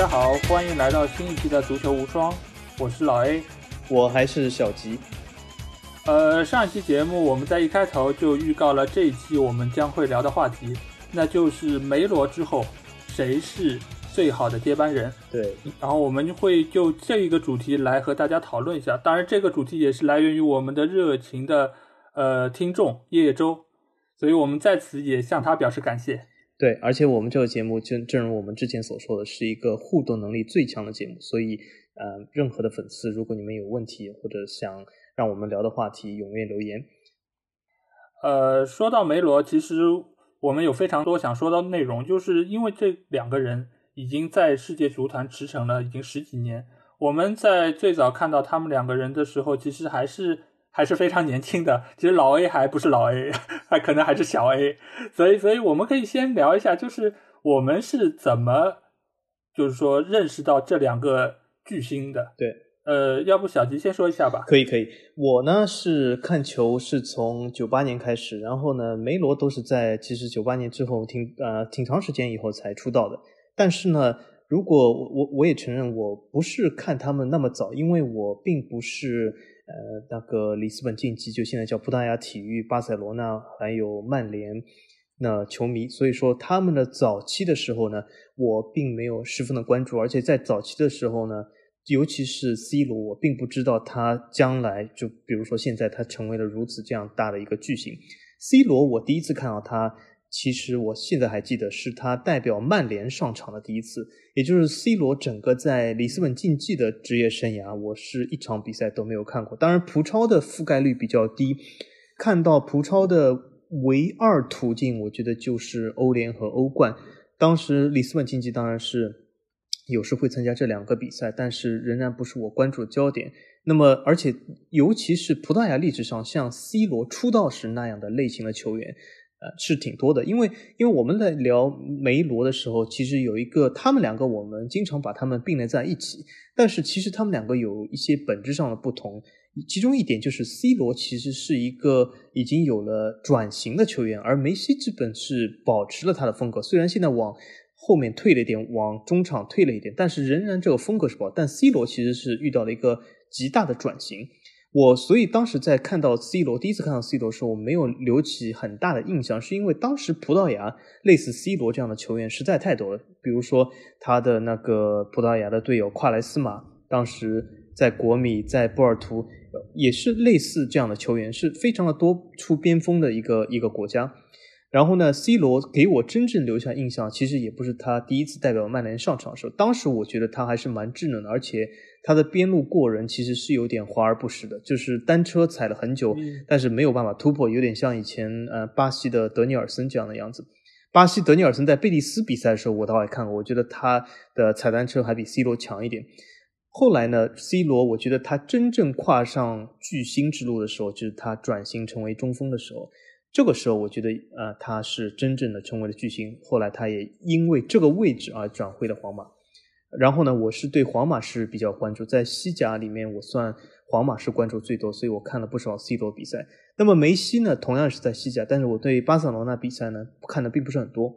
大家好，欢迎来到新一期的足球无双，我是老 A，我还是小吉。呃，上一期节目我们在一开头就预告了这一期我们将会聊的话题，那就是梅罗之后谁是最好的接班人？对，然后我们会就这一个主题来和大家讨论一下。当然，这个主题也是来源于我们的热情的呃听众叶叶舟，所以我们在此也向他表示感谢。对，而且我们这个节目正正如我们之前所说的是一个互动能力最强的节目，所以呃，任何的粉丝，如果你们有问题或者想让我们聊的话题，踊跃留言。呃，说到梅罗，其实我们有非常多想说到内容，就是因为这两个人已经在世界足坛驰骋了已经十几年，我们在最早看到他们两个人的时候，其实还是。还是非常年轻的，其实老 A 还不是老 A，还可能还是小 A，所以，所以我们可以先聊一下，就是我们是怎么，就是说认识到这两个巨星的。对，呃，要不小吉先说一下吧。可以，可以。我呢是看球是从九八年开始，然后呢梅罗都是在其实九八年之后挺呃挺长时间以后才出道的。但是呢，如果我我也承认我不是看他们那么早，因为我并不是。呃，那个里斯本竞技就现在叫葡萄牙体育，巴塞罗那还有曼联那球迷，所以说他们的早期的时候呢，我并没有十分的关注，而且在早期的时候呢，尤其是 C 罗，我并不知道他将来就比如说现在他成为了如此这样大的一个巨星，C 罗我第一次看到他。其实我现在还记得，是他代表曼联上场的第一次，也就是 C 罗整个在里斯本竞技的职业生涯，我是一场比赛都没有看过。当然，葡超的覆盖率比较低，看到葡超的唯二途径，我觉得就是欧联和欧冠。当时里斯本竞技当然是有时会参加这两个比赛，但是仍然不是我关注的焦点。那么，而且尤其是葡萄牙历史上像 C 罗出道时那样的类型的球员。呃，是挺多的，因为因为我们在聊梅罗的时候，其实有一个他们两个，我们经常把他们并列在一起，但是其实他们两个有一些本质上的不同，其中一点就是 C 罗其实是一个已经有了转型的球员，而梅西基本是保持了他的风格，虽然现在往后面退了一点，往中场退了一点，但是仍然这个风格是保，但 C 罗其实是遇到了一个极大的转型。我所以当时在看到 C 罗第一次看到 C 罗的时候，我没有留起很大的印象，是因为当时葡萄牙类似 C 罗这样的球员实在太多了。比如说他的那个葡萄牙的队友夸莱斯马，当时在国米、在波尔图也是类似这样的球员，是非常的多出边锋的一个一个国家。然后呢，C 罗给我真正留下印象，其实也不是他第一次代表曼联上场的时候，当时我觉得他还是蛮稚嫩的，而且。他的边路过人其实是有点华而不实的，就是单车踩了很久，但是没有办法突破，有点像以前呃巴西的德尼尔森这样的样子。巴西德尼尔森在贝蒂斯比赛的时候，我倒也看过，我觉得他的踩单车还比 C 罗强一点。后来呢，C 罗我觉得他真正跨上巨星之路的时候，就是他转型成为中锋的时候。这个时候，我觉得呃他是真正的成为了巨星。后来他也因为这个位置而转会了皇马。然后呢，我是对皇马是比较关注，在西甲里面，我算皇马是关注最多，所以我看了不少 C 罗比赛。那么梅西呢，同样是在西甲，但是我对巴塞罗那比赛呢看的并不是很多。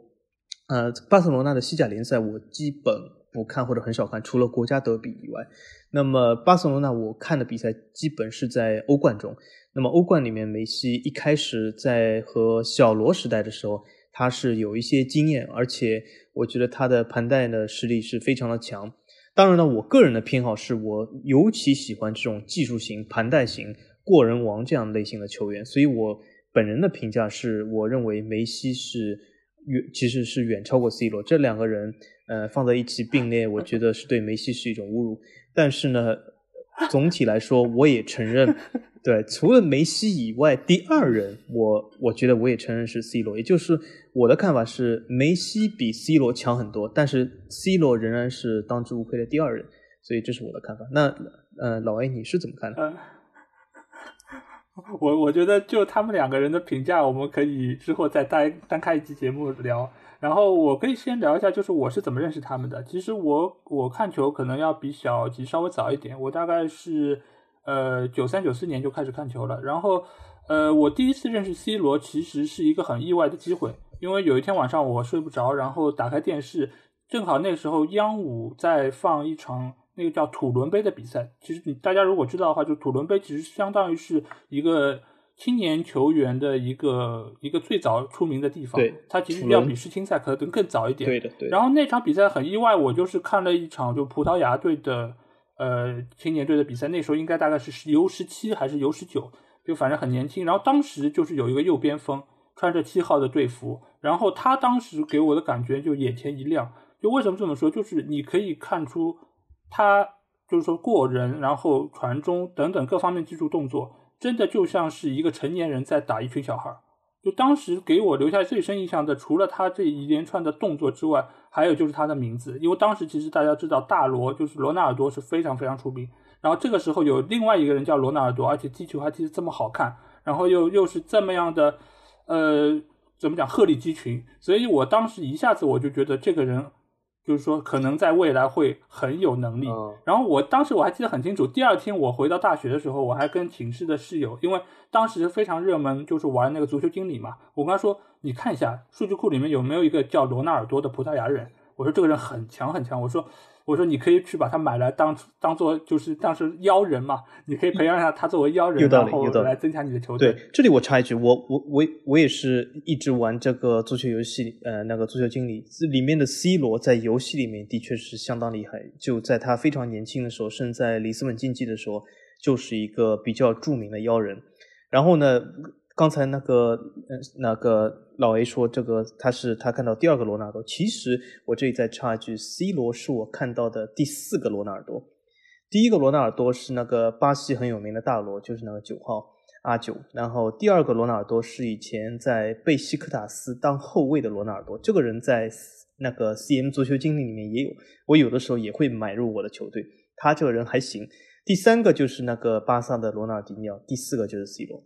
呃，巴塞罗那的西甲联赛我基本不看或者很少看，除了国家德比以外。那么巴塞罗那我看的比赛基本是在欧冠中。那么欧冠里面，梅西一开始在和小罗时代的时候。他是有一些经验，而且我觉得他的盘带的实力是非常的强。当然呢，我个人的偏好是我尤其喜欢这种技术型、盘带型、过人王这样类型的球员。所以我本人的评价是，我认为梅西是远，其实是远超过 C 罗。这两个人，呃，放在一起并列，我觉得是对梅西是一种侮辱。但是呢，总体来说，我也承认。对，除了梅西以外，第二人我我觉得我也承认是 C 罗，也就是我的看法是梅西比 C 罗强很多，但是 C 罗仍然是当之无愧的第二人，所以这是我的看法。那呃，老 A 你是怎么看的？我我觉得就他们两个人的评价，我们可以之后再单单开一期节目聊。然后我可以先聊一下，就是我是怎么认识他们的。其实我我看球可能要比小吉稍微早一点，我大概是。呃，九三九四年就开始看球了，然后，呃，我第一次认识 C 罗其实是一个很意外的机会，因为有一天晚上我睡不着，然后打开电视，正好那时候央五在放一场那个叫土伦杯的比赛。其实你大家如果知道的话，就土伦杯其实相当于是一个青年球员的一个一个最早出名的地方。对，它其实要比世青赛可能更早一点。对的，对。然后那场比赛很意外，我就是看了一场就葡萄牙队的呃青年队的比赛，那时候应该大概是 U 十七还是 U 十九，就反正很年轻。然后当时就是有一个右边锋穿着七号的队服，然后他当时给我的感觉就眼前一亮。就为什么这么说？就是你可以看出他就是说过人，然后传中等等各方面技术动作，真的就像是一个成年人在打一群小孩。就当时给我留下最深印象的，除了他这一连串的动作之外，还有就是他的名字。因为当时其实大家知道大罗就是罗纳尔多是非常非常出名，然后这个时候有另外一个人叫罗纳尔多，而且踢球还踢得这么好看，然后又又是这么样的，呃，怎么讲鹤立鸡群？所以我当时一下子我就觉得这个人。就是说，可能在未来会很有能力。然后我当时我还记得很清楚，第二天我回到大学的时候，我还跟寝室的室友，因为当时非常热门，就是玩那个足球经理嘛。我跟他说：“你看一下数据库里面有没有一个叫罗纳尔多的葡萄牙人。”我说：“这个人很强很强。”我说。我说你可以去把他买来当当做就是当时妖人嘛，你可以培养一下他作为妖人，然后来增强你的球队。对，这里我插一句，我我我我也是一直玩这个足球游戏，呃，那个足球经理里面的 C 罗在游戏里面的确是相当厉害，就在他非常年轻的时候，甚至在里斯本竞技的时候，就是一个比较著名的妖人。然后呢？刚才那个，呃，那个老 A 说这个他是他看到第二个罗纳尔多，其实我这里再插一句，C 罗是我看到的第四个罗纳尔多，第一个罗纳尔多是那个巴西很有名的大罗，就是那个九号阿九，然后第二个罗纳尔多是以前在贝西克塔斯当后卫的罗纳尔多，这个人在那个 CM 足球经理里面也有，我有的时候也会买入我的球队，他这个人还行。第三个就是那个巴萨的罗纳尔迪尼奥，第四个就是 C 罗。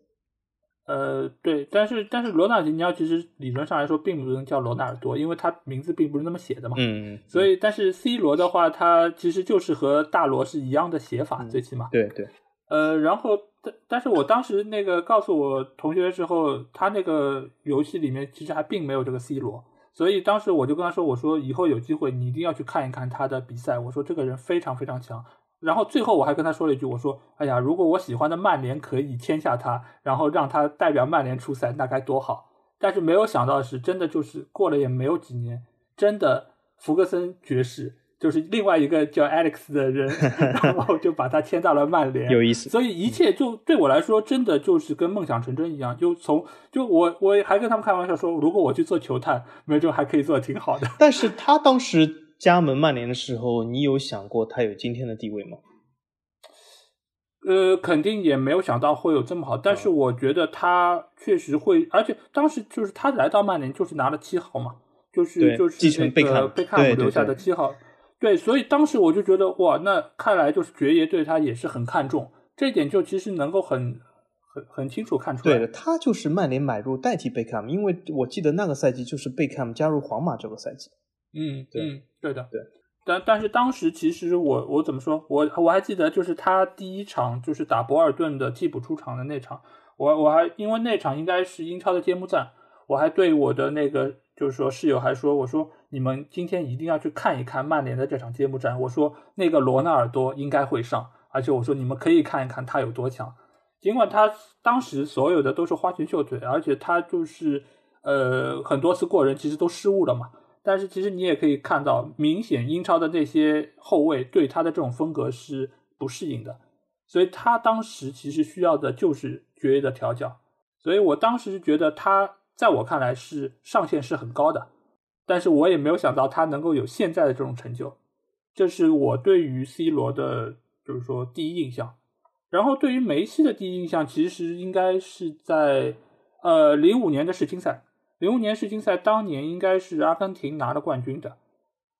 呃，对，但是但是罗纳尔迪尼奥其实理论上来说并不能叫罗纳尔多，因为他名字并不是那么写的嘛。嗯。所以，但是 C 罗的话，他其实就是和大罗是一样的写法，最起码。对对。呃，然后但但是我当时那个告诉我同学的时候，他那个游戏里面其实还并没有这个 C 罗，所以当时我就跟他说，我说以后有机会你一定要去看一看他的比赛，我说这个人非常非常强。然后最后我还跟他说了一句，我说：“哎呀，如果我喜欢的曼联可以签下他，然后让他代表曼联出赛，那该多好！”但是没有想到的是，真的就是过了也没有几年，真的福格森爵士就是另外一个叫 Alex 的人，然后就把他签到了曼联。有意思。所以一切就对我来说，真的就是跟梦想成真一样。就从就我我还跟他们开玩笑说，如果我去做球探，没准还可以做的挺好的。但是他当时。加盟曼联的时候，你有想过他有今天的地位吗？呃，肯定也没有想到会有这么好，但是我觉得他确实会，而且当时就是他来到曼联就是拿了七号嘛，就是就是那个贝克汉姆留下的七号，对，所以当时我就觉得哇，那看来就是爵爷对他也是很看重，这一点就其实能够很很很清楚看出来。对，他就是曼联买入代替贝克汉姆，因为我记得那个赛季就是贝克汉姆加入皇马这个赛季。嗯，对，对的，对。但但是当时其实我我怎么说，我我还记得就是他第一场就是打博尔顿的替补出场的那场，我我还因为那场应该是英超的揭幕战，我还对我的那个就是说室友还说，我说你们今天一定要去看一看曼联的这场揭幕战，我说那个罗纳尔多应该会上，而且我说你们可以看一看他有多强，尽管他当时所有的都是花拳绣腿，而且他就是呃很多次过人其实都失误了嘛。但是其实你也可以看到，明显英超的那些后卫对他的这种风格是不适应的，所以他当时其实需要的就是爵爷的调教。所以我当时觉得他在我看来是上限是很高的，但是我也没有想到他能够有现在的这种成就。这是我对于 C 罗的，就是说第一印象。然后对于梅西的第一印象，其实应该是在呃零五年的世青赛。零五年世青赛当年应该是阿根廷拿了冠军的，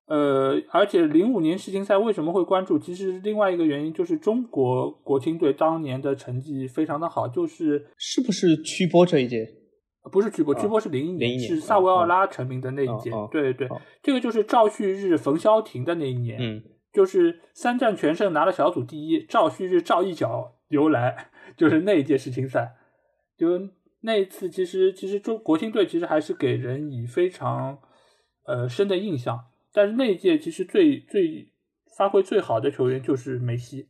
呃，而且零五年世青赛为什么会关注？其实另外一个原因就是中国国青队当年的成绩非常的好，就是是不是曲波这一届？不是曲波，曲波是零一年，是萨维奥拉成名的那一届。对对对，这个就是赵旭日、冯潇霆的那一年，嗯，就是三战全胜拿了小组第一，赵旭日赵一脚由来，就是那一届世青赛，就。那一次，其实其实中国青队其实还是给人以非常呃深的印象，但是那一届其实最最发挥最好的球员就是梅西。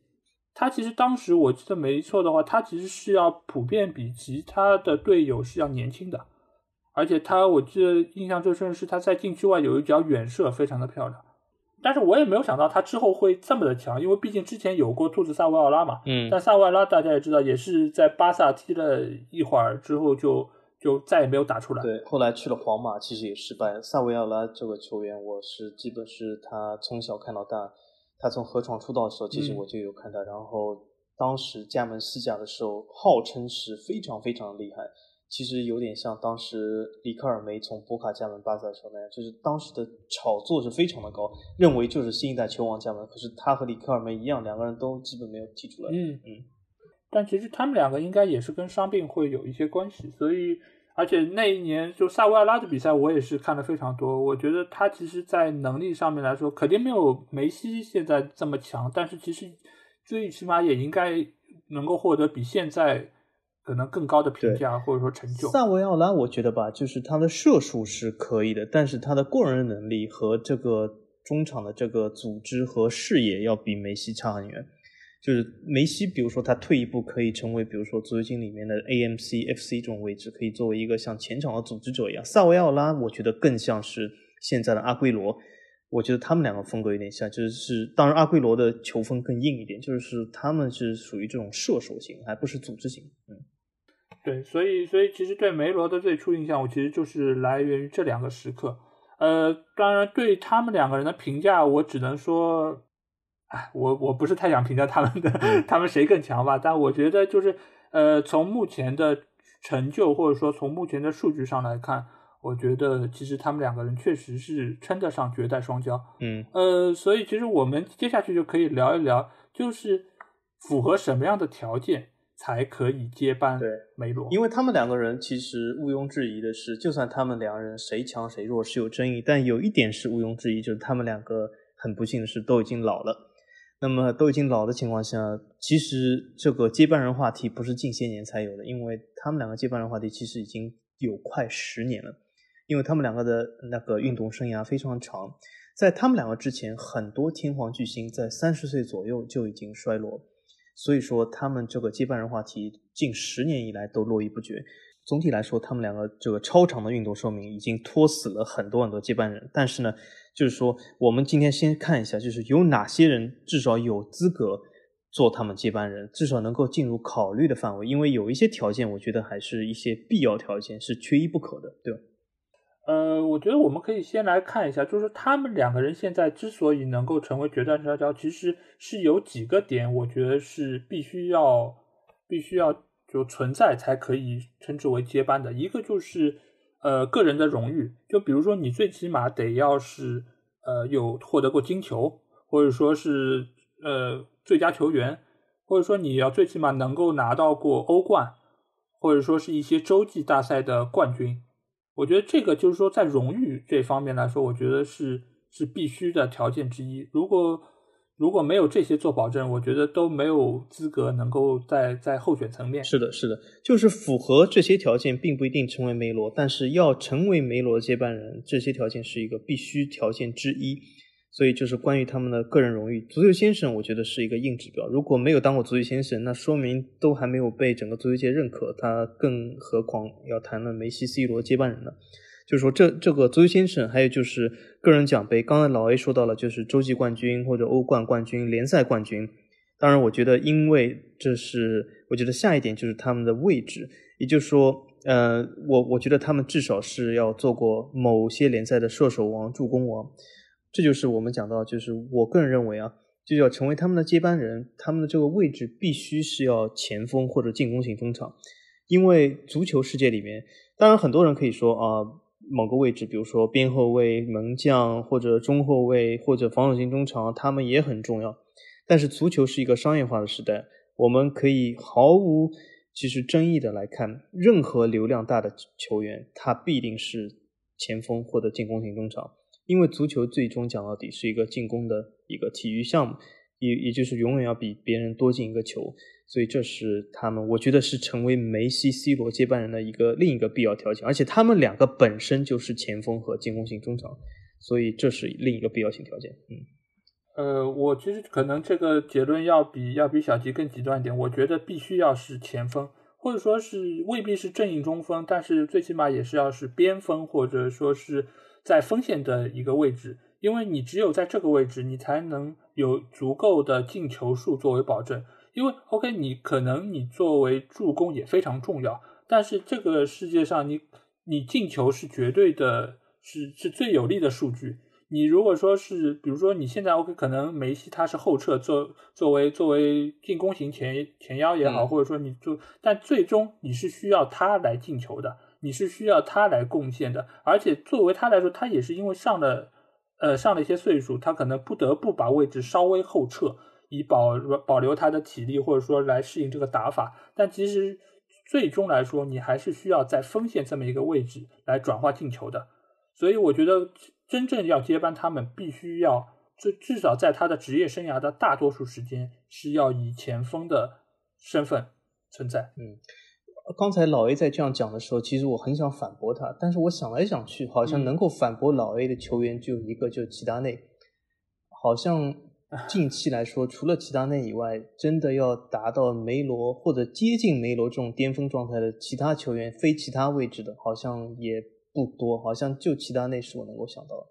他其实当时我记得没错的话，他其实是要普遍比其他的队友是要年轻的，而且他我记得印象最深的是他在禁区外有一脚远射，非常的漂亮。但是我也没有想到他之后会这么的强，因为毕竟之前有过兔子萨维奥拉嘛。嗯。但萨维奥拉大家也知道，也是在巴萨踢了一会儿之后就就再也没有打出来。对，后来去了皇马，其实也失败了。萨维奥拉这个球员，我是基本是他从小看到大。他从河床出道的时候，其实我就有看他。然后当时加盟西甲的时候，号称是非常非常厉害。其实有点像当时里克尔梅从博卡加盟巴萨的时候那样，就是当时的炒作是非常的高，认为就是新一代球王加盟。可是他和里克尔梅一样，两个人都基本没有踢出来。嗯嗯。但其实他们两个应该也是跟伤病会有一些关系，所以。而且那一年就萨维尔拉的比赛，我也是看的非常多。我觉得他其实，在能力上面来说，肯定没有梅西现在这么强，但是其实最起码也应该能够获得比现在可能更高的评价或者说成就。萨维奥拉，我觉得吧，就是他的射术是可以的，但是他的个人能力和这个中场的这个组织和视野要比梅西差很远。就是梅西，比如说他退一步可以成为，比如说足球经里面的 AMC、FC 这种位置，可以作为一个像前场的组织者一样。萨维奥拉，我觉得更像是现在的阿圭罗。我觉得他们两个风格有点像，就是当然阿圭罗的球风更硬一点，就是他们是属于这种射手型，还不是组织型。嗯，对，所以所以其实对梅罗的最初印象，我其实就是来源于这两个时刻。呃，当然对他们两个人的评价，我只能说。哎，我我不是太想评价他们的，他们谁更强吧？但我觉得就是，呃，从目前的成就或者说从目前的数据上来看，我觉得其实他们两个人确实是称得上绝代双骄。嗯，呃，所以其实我们接下去就可以聊一聊，就是符合什么样的条件才可以接班梅罗？因为他们两个人其实毋庸置疑的是，就算他们两个人谁强谁弱是有争议，但有一点是毋庸置疑，就是他们两个很不幸的是都已经老了。那么都已经老的情况下，其实这个接班人话题不是近些年才有的，因为他们两个接班人话题其实已经有快十年了，因为他们两个的那个运动生涯非常长，在他们两个之前，很多天皇巨星在三十岁左右就已经衰落，所以说他们这个接班人话题近十年以来都络绎不绝。总体来说，他们两个这个超长的运动寿命已经拖死了很多很多接班人。但是呢，就是说，我们今天先看一下，就是有哪些人至少有资格做他们接班人，至少能够进入考虑的范围。因为有一些条件，我觉得还是一些必要条件，是缺一不可的，对吧？呃，我觉得我们可以先来看一下，就是他们两个人现在之所以能够成为决战摔跤，其实是有几个点，我觉得是必须要必须要。就存在才可以称之为接班的一个就是，呃，个人的荣誉。就比如说，你最起码得要是，呃，有获得过金球，或者说是呃最佳球员，或者说你要最起码能够拿到过欧冠，或者说是一些洲际大赛的冠军。我觉得这个就是说，在荣誉这方面来说，我觉得是是必须的条件之一。如果如果没有这些做保证，我觉得都没有资格能够在在候选层面。是的，是的，就是符合这些条件，并不一定成为梅罗，但是要成为梅罗的接班人，这些条件是一个必须条件之一。所以，就是关于他们的个人荣誉，足球先生，我觉得是一个硬指标。如果没有当过足球先生，那说明都还没有被整个足球界认可，他更何况要谈论梅西、C 罗接班人呢？就是说，这这个足球先生，还有就是个人奖杯。刚才老 A 说到了，就是洲际冠军或者欧冠冠军、联赛冠军。当然，我觉得，因为这是，我觉得下一点就是他们的位置，也就是说，呃，我我觉得他们至少是要做过某些联赛的射手王、助攻王。这就是我们讲到，就是我个人认为啊，就要成为他们的接班人，他们的这个位置必须是要前锋或者进攻型中场，因为足球世界里面，当然很多人可以说啊。某个位置，比如说边后卫、门将或者中后卫或者防守型中场，他们也很重要。但是足球是一个商业化的时代，我们可以毫无其实争议的来看，任何流量大的球员，他必定是前锋或者进攻型中场，因为足球最终讲到底是一个进攻的一个体育项目，也也就是永远要比别人多进一个球。所以这是他们，我觉得是成为梅西、C 罗接班人的一个另一个必要条件，而且他们两个本身就是前锋和进攻型中场，所以这是另一个必要性条件。嗯，呃，我其实可能这个结论要比要比小吉更极端一点，我觉得必须要是前锋，或者说是未必是正印中锋，但是最起码也是要是边锋，或者说是在锋线的一个位置，因为你只有在这个位置，你才能有足够的进球数作为保证。因为 OK，你可能你作为助攻也非常重要，但是这个世界上你你进球是绝对的，是是最有利的数据。你如果说是，比如说你现在 OK，可能梅西他是后撤，作作为作为进攻型前前腰也好，或者说你就，但最终你是需要他来进球的，你是需要他来贡献的，而且作为他来说，他也是因为上了呃上了一些岁数，他可能不得不把位置稍微后撤。以保保留他的体力，或者说来适应这个打法，但其实最终来说，你还是需要在锋线这么一个位置来转化进球的。所以我觉得真正要接班他们，必须要至至少在他的职业生涯的大多数时间是要以前锋的身份存在。嗯，刚才老 A 在这样讲的时候，其实我很想反驳他，但是我想来想去，好像能够反驳老 A 的球员就一个，就是齐达内，好像。近期来说，除了齐达内以外，真的要达到梅罗或者接近梅罗这种巅峰状态的其他球员，非其他位置的，好像也不多。好像就齐达内是我能够想到的。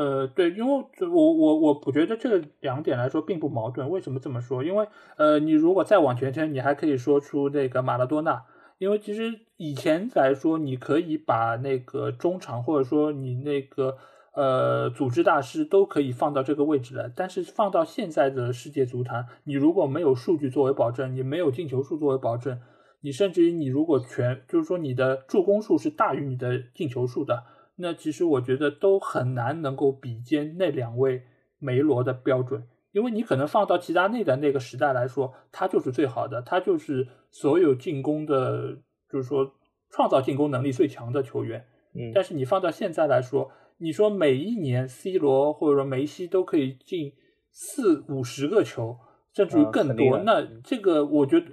呃，对，因为我我我我觉得这个两点来说并不矛盾。为什么这么说？因为呃，你如果再往前推，你还可以说出这个马拉多纳。因为其实以前来说，你可以把那个中场，或者说你那个。呃，组织大师都可以放到这个位置来，但是放到现在的世界足坛，你如果没有数据作为保证，你没有进球数作为保证，你甚至于你如果全就是说你的助攻数是大于你的进球数的，那其实我觉得都很难能够比肩那两位梅罗的标准，因为你可能放到齐达内的那个时代来说，他就是最好的，他就是所有进攻的，就是说创造进攻能力最强的球员。嗯，但是你放到现在来说。你说每一年 C 罗或者说梅西都可以进四五十个球，甚至于更多，那这个我觉得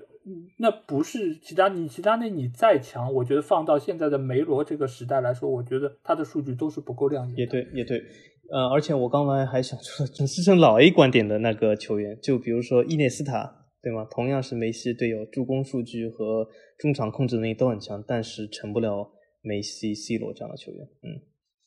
那不是其他你其他那你再强，我觉得放到现在的梅罗这个时代来说，我觉得他的数据都是不够亮眼。也对，也对，呃，而且我刚才还想说，支撑老 A 观点的那个球员，就比如说伊涅斯塔，对吗？同样是梅西队友，助攻数据和中场控制能力都很强，但是成不了梅西、C 罗这样的球员。嗯。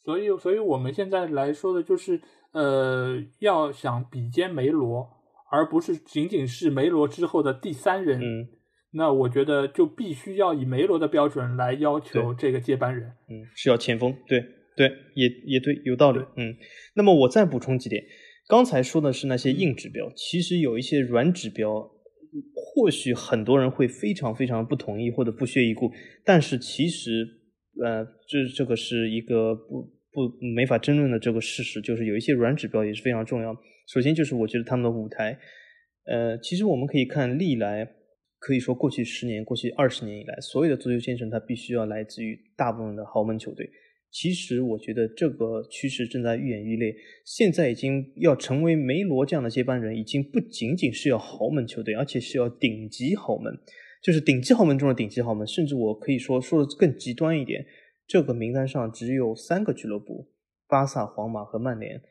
所以，所以我们现在来说的就是，呃，要想比肩梅罗，而不是仅仅是梅罗之后的第三人。嗯，那我觉得就必须要以梅罗的标准来要求这个接班人。嗯，是要前锋。对，对，也也对，有道理。嗯，那么我再补充几点。刚才说的是那些硬指标，其实有一些软指标，或许很多人会非常非常不同意或者不屑一顾，但是其实。呃，这这个是一个不不没法争论的这个事实，就是有一些软指标也是非常重要。首先就是我觉得他们的舞台，呃，其实我们可以看历来，可以说过去十年、过去二十年以来，所有的足球先生他必须要来自于大部分的豪门球队。其实我觉得这个趋势正在愈演愈烈，现在已经要成为梅罗这样的接班人，已经不仅仅是要豪门球队，而且是要顶级豪门。就是顶级豪门中的顶级豪门，甚至我可以说说的更极端一点，这个名单上只有三个俱乐部：巴萨、皇马和曼联。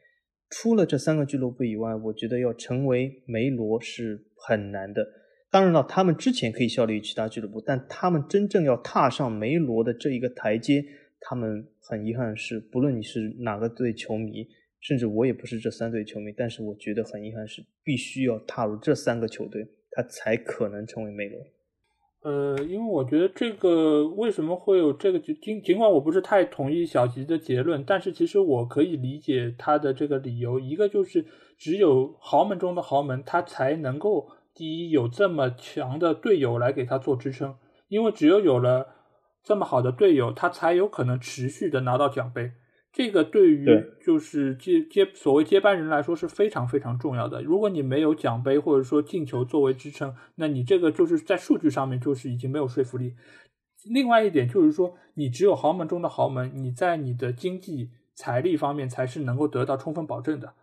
除了这三个俱乐部以外，我觉得要成为梅罗是很难的。当然了，他们之前可以效力于其他俱乐部，但他们真正要踏上梅罗的这一个台阶，他们很遗憾是，不论你是哪个队球迷，甚至我也不是这三队球迷，但是我觉得很遗憾是，必须要踏入这三个球队，他才可能成为梅罗。呃，因为我觉得这个为什么会有这个尽尽管我不是太同意小吉的结论，但是其实我可以理解他的这个理由。一个就是只有豪门中的豪门，他才能够第一有这么强的队友来给他做支撑，因为只有有了这么好的队友，他才有可能持续的拿到奖杯。这个对于就是接接所谓接班人来说是非常非常重要的。如果你没有奖杯或者说进球作为支撑，那你这个就是在数据上面就是已经没有说服力。另外一点就是说，你只有豪门中的豪门，你在你的经济财力方面才是能够得到充分保证的。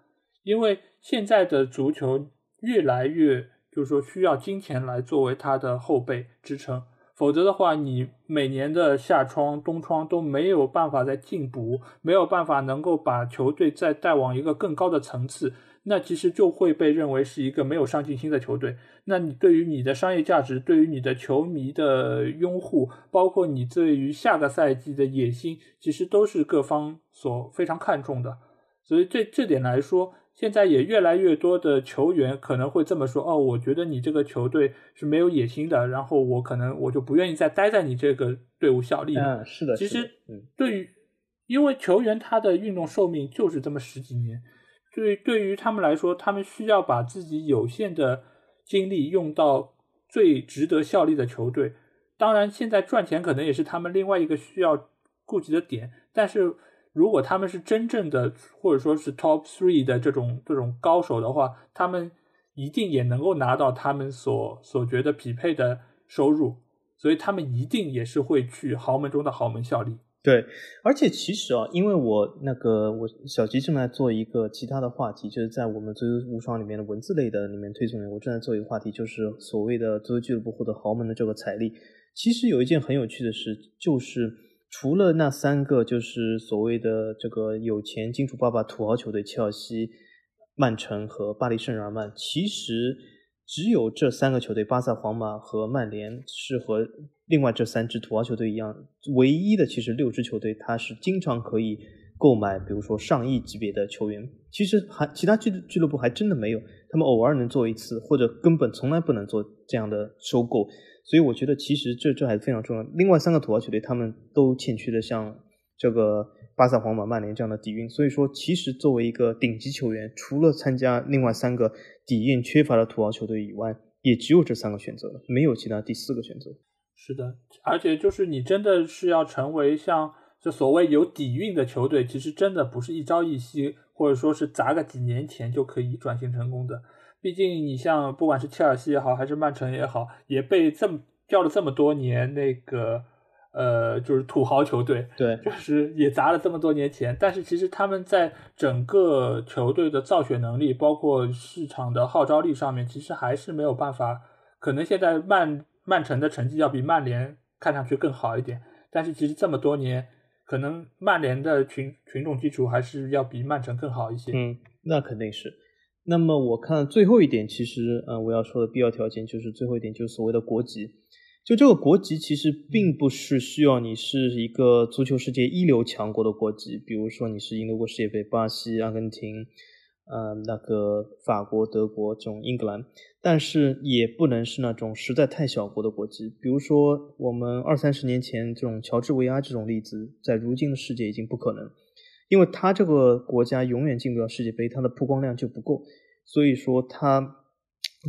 因为现在的足球越来越就是说需要金钱来作为它的后背支撑，否则的话，你每年的夏窗、冬窗都没有办法再进补，没有办法能够把球队再带往一个更高的层次。那其实就会被认为是一个没有上进心的球队。那你对于你的商业价值，对于你的球迷的拥护，包括你对于下个赛季的野心，其实都是各方所非常看重的。所以这这点来说，现在也越来越多的球员可能会这么说：哦，我觉得你这个球队是没有野心的，然后我可能我就不愿意再待在你这个队伍效力了。嗯，是的。其实，对于因为球员他的运动寿命就是这么十几年。对，对于他们来说，他们需要把自己有限的精力用到最值得效力的球队。当然，现在赚钱可能也是他们另外一个需要顾及的点。但是如果他们是真正的或者说是 top three 的这种这种高手的话，他们一定也能够拿到他们所所觉得匹配的收入。所以他们一定也是会去豪门中的豪门效力。对，而且其实啊，因为我那个我小吉正在做一个其他的话题，就是在我们足球无双里面的文字类的里面推送里，我正在做一个话题，就是所谓的足球俱乐部获得豪门的这个财力。其实有一件很有趣的事，就是除了那三个，就是所谓的这个有钱金主爸爸土豪球队切尔西、曼城和巴黎圣日耳曼，其实只有这三个球队，巴萨、皇马和曼联是和。另外这三支土豪球队一样，唯一的其实六支球队，它是经常可以购买，比如说上亿级别的球员。其实还其他俱俱乐部还真的没有，他们偶尔能做一次，或者根本从来不能做这样的收购。所以我觉得其实这这还是非常重要。另外三个土豪球队，他们都欠缺的像这个巴萨、皇马、曼联这样的底蕴。所以说，其实作为一个顶级球员，除了参加另外三个底蕴缺乏的土豪球队以外，也只有这三个选择了，没有其他第四个选择。是的，而且就是你真的是要成为像这所谓有底蕴的球队，其实真的不是一朝一夕，或者说是砸个几年钱就可以转型成功的。毕竟你像不管是切尔西也好，还是曼城也好，也被这么叫了这么多年那个呃，就是土豪球队，对，就是也砸了这么多年钱，但是其实他们在整个球队的造血能力，包括市场的号召力上面，其实还是没有办法。可能现在曼。曼城的成绩要比曼联看上去更好一点，但是其实这么多年，可能曼联的群群众基础还是要比曼城更好一些。嗯，那肯定是。那么我看最后一点，其实呃，我要说的必要条件就是最后一点，就是所谓的国籍。就这个国籍其实并不是需要你是一个足球世界一流强国的国籍，比如说你是赢得过世界杯，巴西、阿根廷。呃，那个法国、德国这种英格兰，但是也不能是那种实在太小国的国籍。比如说，我们二三十年前这种乔治维阿这种例子，在如今的世界已经不可能，因为他这个国家永远进不了世界杯，他的曝光量就不够。所以说，他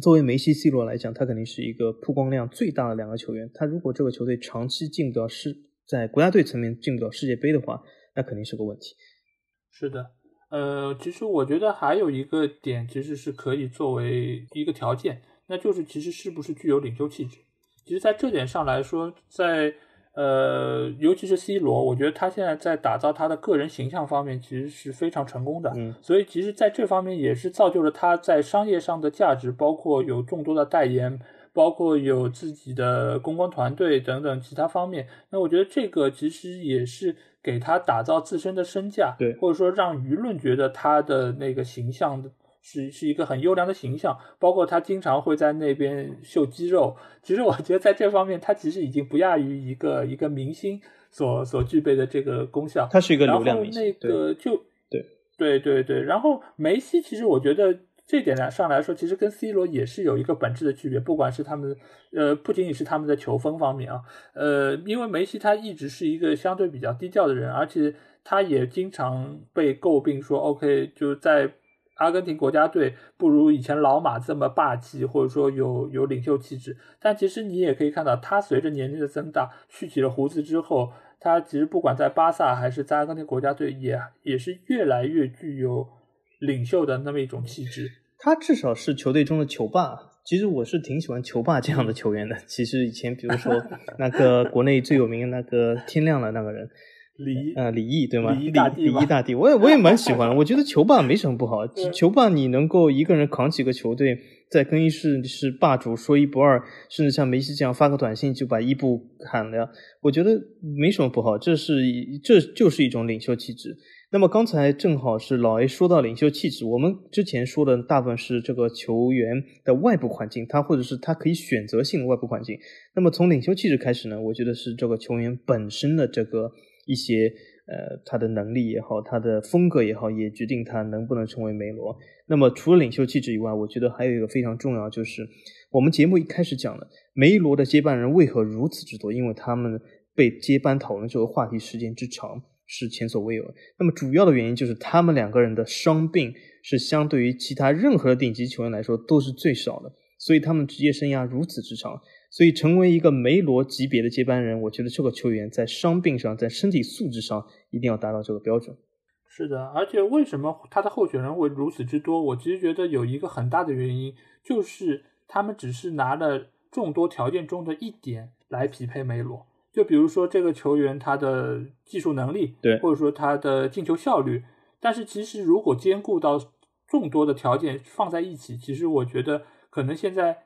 作为梅西、C 罗来讲，他肯定是一个曝光量最大的两个球员。他如果这个球队长期进不了世，在国家队层面进不了世界杯的话，那肯定是个问题。是的。呃，其实我觉得还有一个点，其实是可以作为一个条件，那就是其实是不是具有领袖气质。其实，在这点上来说，在呃，尤其是 C 罗，我觉得他现在在打造他的个人形象方面，其实是非常成功的。嗯，所以其实在这方面也是造就了他在商业上的价值，包括有众多的代言，包括有自己的公关团队等等其他方面。那我觉得这个其实也是。给他打造自身的身价，对，或者说让舆论觉得他的那个形象是是一个很优良的形象，包括他经常会在那边秀肌肉。其实我觉得在这方面，他其实已经不亚于一个一个明星所所具备的这个功效。他是一个流量明星。然后那个就对对对对，然后梅西其实我觉得。这点来上来说，其实跟 C 罗也是有一个本质的区别，不管是他们，呃，不仅仅是他们的球风方面啊，呃，因为梅西他一直是一个相对比较低调的人，而且他也经常被诟病说，OK，就在阿根廷国家队不如以前老马这么霸气，或者说有有领袖气质。但其实你也可以看到，他随着年龄的增大，蓄起了胡子之后，他其实不管在巴萨还是在阿根廷国家队，也也是越来越具有领袖的那么一种气质。他至少是球队中的球霸。其实我是挺喜欢球霸这样的球员的。其实以前，比如说那个国内最有名的那个天亮了那个人，李呃李毅对吗？李毅大帝，李毅大帝，我也我也蛮喜欢。我觉得球霸没什么不好。球霸你能够一个人扛起个球队，在更衣室是霸主，说一不二，甚至像梅西这样发个短信就把伊布喊了，我觉得没什么不好，这是这就是一种领袖气质。那么刚才正好是老 A 说到领袖气质，我们之前说的大部分是这个球员的外部环境，他或者是他可以选择性的外部环境。那么从领袖气质开始呢，我觉得是这个球员本身的这个一些呃他的能力也好，他的风格也好，也决定他能不能成为梅罗。那么除了领袖气质以外，我觉得还有一个非常重要，就是我们节目一开始讲的梅罗的接班人为何如此之多，因为他们被接班讨论这个话题时间之长。是前所未有的。那么主要的原因就是他们两个人的伤病是相对于其他任何顶级球员来说都是最少的，所以他们职业生涯如此之长。所以成为一个梅罗级别的接班人，我觉得这个球员在伤病上，在身体素质上一定要达到这个标准。是的，而且为什么他的候选人会如此之多？我其实觉得有一个很大的原因，就是他们只是拿了众多条件中的一点来匹配梅罗。就比如说这个球员他的技术能力，对，或者说他的进球效率，但是其实如果兼顾到众多的条件放在一起，其实我觉得可能现在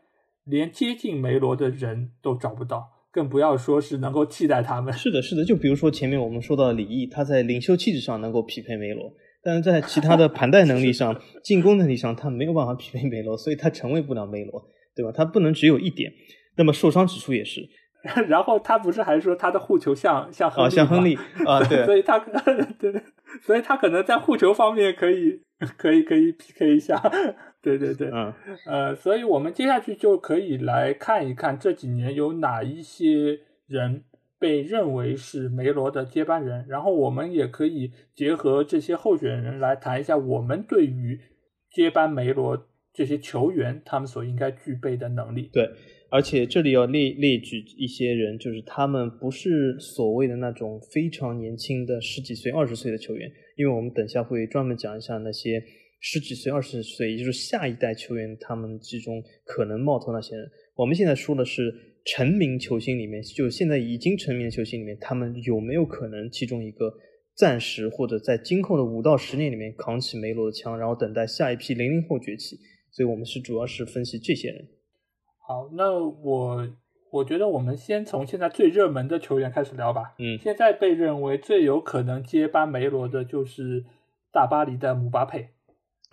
连接近梅罗的人都找不到，更不要说是能够替代他们。是的，是的，就比如说前面我们说到的李毅，他在领袖气质上能够匹配梅罗，但是在其他的盘带能力上、进攻能力上，他没有办法匹配梅罗，所以他成为不了梅罗，对吧？他不能只有一点。那么受伤指数也是。然后他不是还说他的护球像像亨利像亨利啊，对，所以他对，所以他可能在护球方面可以可以可以 PK 一下，对 对对，嗯呃，所以我们接下去就可以来看一看这几年有哪一些人被认为是梅罗的接班人，然后我们也可以结合这些候选人来谈一下我们对于接班梅罗这些球员他们所应该具备的能力，对。而且这里要列列举一些人，就是他们不是所谓的那种非常年轻的十几岁、二十岁的球员，因为我们等下会专门讲一下那些十几岁、二十岁，也就是下一代球员，他们之中可能冒头那些人。我们现在说的是成名球星里面，就现在已经成名的球星里面，他们有没有可能其中一个暂时或者在今后的五到十年里面扛起梅罗的枪，然后等待下一批零零后崛起？所以我们是主要是分析这些人。好，那我我觉得我们先从现在最热门的球员开始聊吧。嗯，现在被认为最有可能接班梅罗的就是大巴黎的姆巴佩，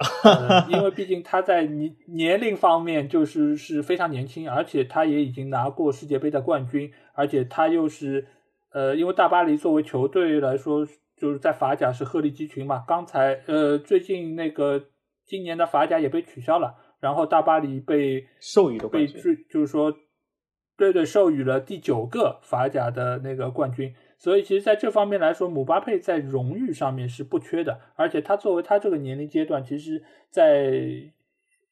因为毕竟他在年年龄方面就是是非常年轻，而且他也已经拿过世界杯的冠军，而且他又是呃，因为大巴黎作为球队来说，就是在法甲是鹤立鸡群嘛。刚才呃，最近那个今年的法甲也被取消了。然后大巴黎被授予的被就是说，对对，授予了第九个法甲的那个冠军。所以其实在这方面来说，姆巴佩在荣誉上面是不缺的。而且他作为他这个年龄阶段，其实，在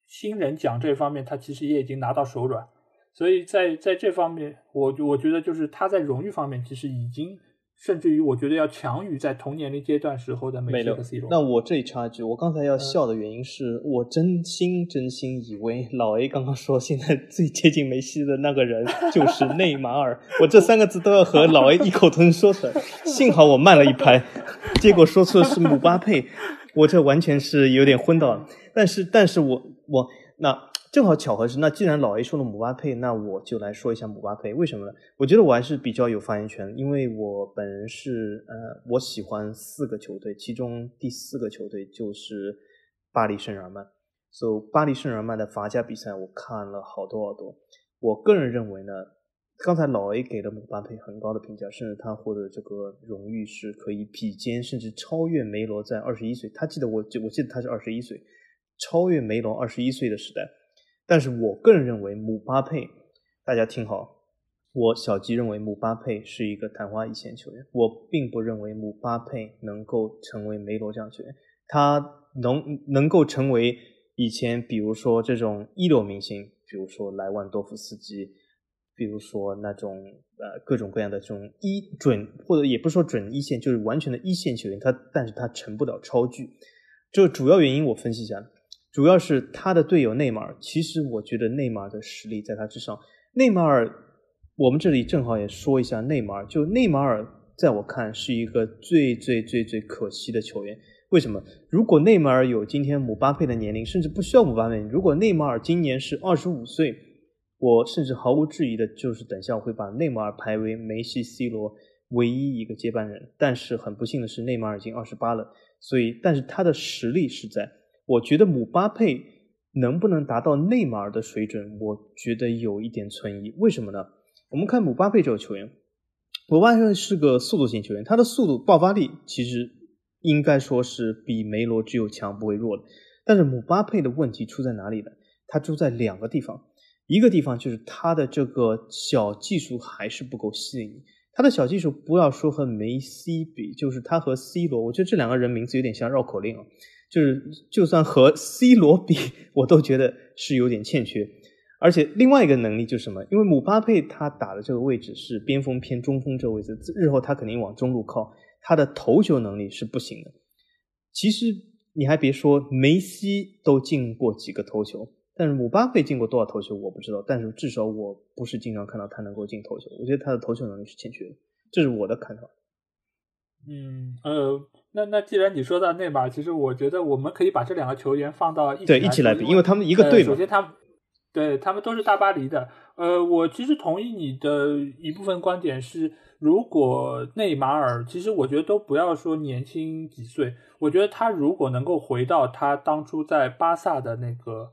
新人奖这方面，他其实也已经拿到手软。所以在在这方面，我我觉得就是他在荣誉方面，其实已经。甚至于，我觉得要强于在同年龄阶段时候的梅西和 C 罗。那我这里插一句，我刚才要笑的原因是我真心真心以为老 A 刚刚说现在最接近梅西的那个人就是 内马尔，我这三个字都要和老 A 异口同声说出来。幸好我慢了一拍，结果说出的是姆巴佩，我这完全是有点昏倒了。但是，但是我我那。正好巧合是，那既然老 A 说了姆巴佩，那我就来说一下姆巴佩。为什么呢？我觉得我还是比较有发言权，因为我本人是呃，我喜欢四个球队，其中第四个球队就是巴黎圣日耳曼。所以巴黎圣日耳曼的法甲比赛我看了好多好多。我个人认为呢，刚才老 A 给了姆巴佩很高的评价，甚至他获得这个荣誉是可以比肩甚至超越梅罗在二十一岁。他记得我我记得他是二十一岁，超越梅罗二十一岁的时代。但是我个人认为，姆巴佩，大家听好，我小吉认为姆巴佩是一个昙花一现球员。我并不认为姆巴佩能够成为梅罗这样球员，他能能够成为以前比如说这种一流明星，比如说莱万多夫斯基，比如说那种呃各种各样的这种一准或者也不说准一线，就是完全的一线球员，他但是他成不了超巨。这主要原因我分析一下。主要是他的队友内马尔，其实我觉得内马尔的实力在他之上。内马尔，我们这里正好也说一下内马尔。就内马尔，在我看是一个最最最最可惜的球员。为什么？如果内马尔有今天姆巴佩的年龄，甚至不需要姆巴佩，如果内马尔今年是二十五岁，我甚至毫无质疑的就是等下我会把内马尔排为梅西、C 罗唯一一个接班人。但是很不幸的是，内马尔已经二十八了，所以但是他的实力是在。我觉得姆巴佩能不能达到内马尔的水准，我觉得有一点存疑。为什么呢？我们看姆巴佩这个球员，姆巴佩是个速度型球员，他的速度爆发力其实应该说是比梅罗只有强不会弱的。但是姆巴佩的问题出在哪里呢？他出在两个地方，一个地方就是他的这个小技术还是不够细腻。他的小技术不要说和梅西比，就是他和 C 罗，我觉得这两个人名字有点像绕口令啊。就是就算和 C 罗比，我都觉得是有点欠缺。而且另外一个能力就是什么？因为姆巴佩他打的这个位置是边锋偏中锋这个位置，日后他肯定往中路靠，他的头球能力是不行的。其实你还别说，梅西都进过几个头球，但是姆巴佩进过多少头球我不知道。但是至少我不是经常看到他能够进头球，我觉得他的头球能力是欠缺的，这是我的看法。嗯呃，那那既然你说到内马尔，其实我觉得我们可以把这两个球员放到一对一起来比，因为他们一个队首先他们。对他们都是大巴黎的，呃，我其实同意你的一部分观点是，如果内马尔，其实我觉得都不要说年轻几岁，我觉得他如果能够回到他当初在巴萨的那个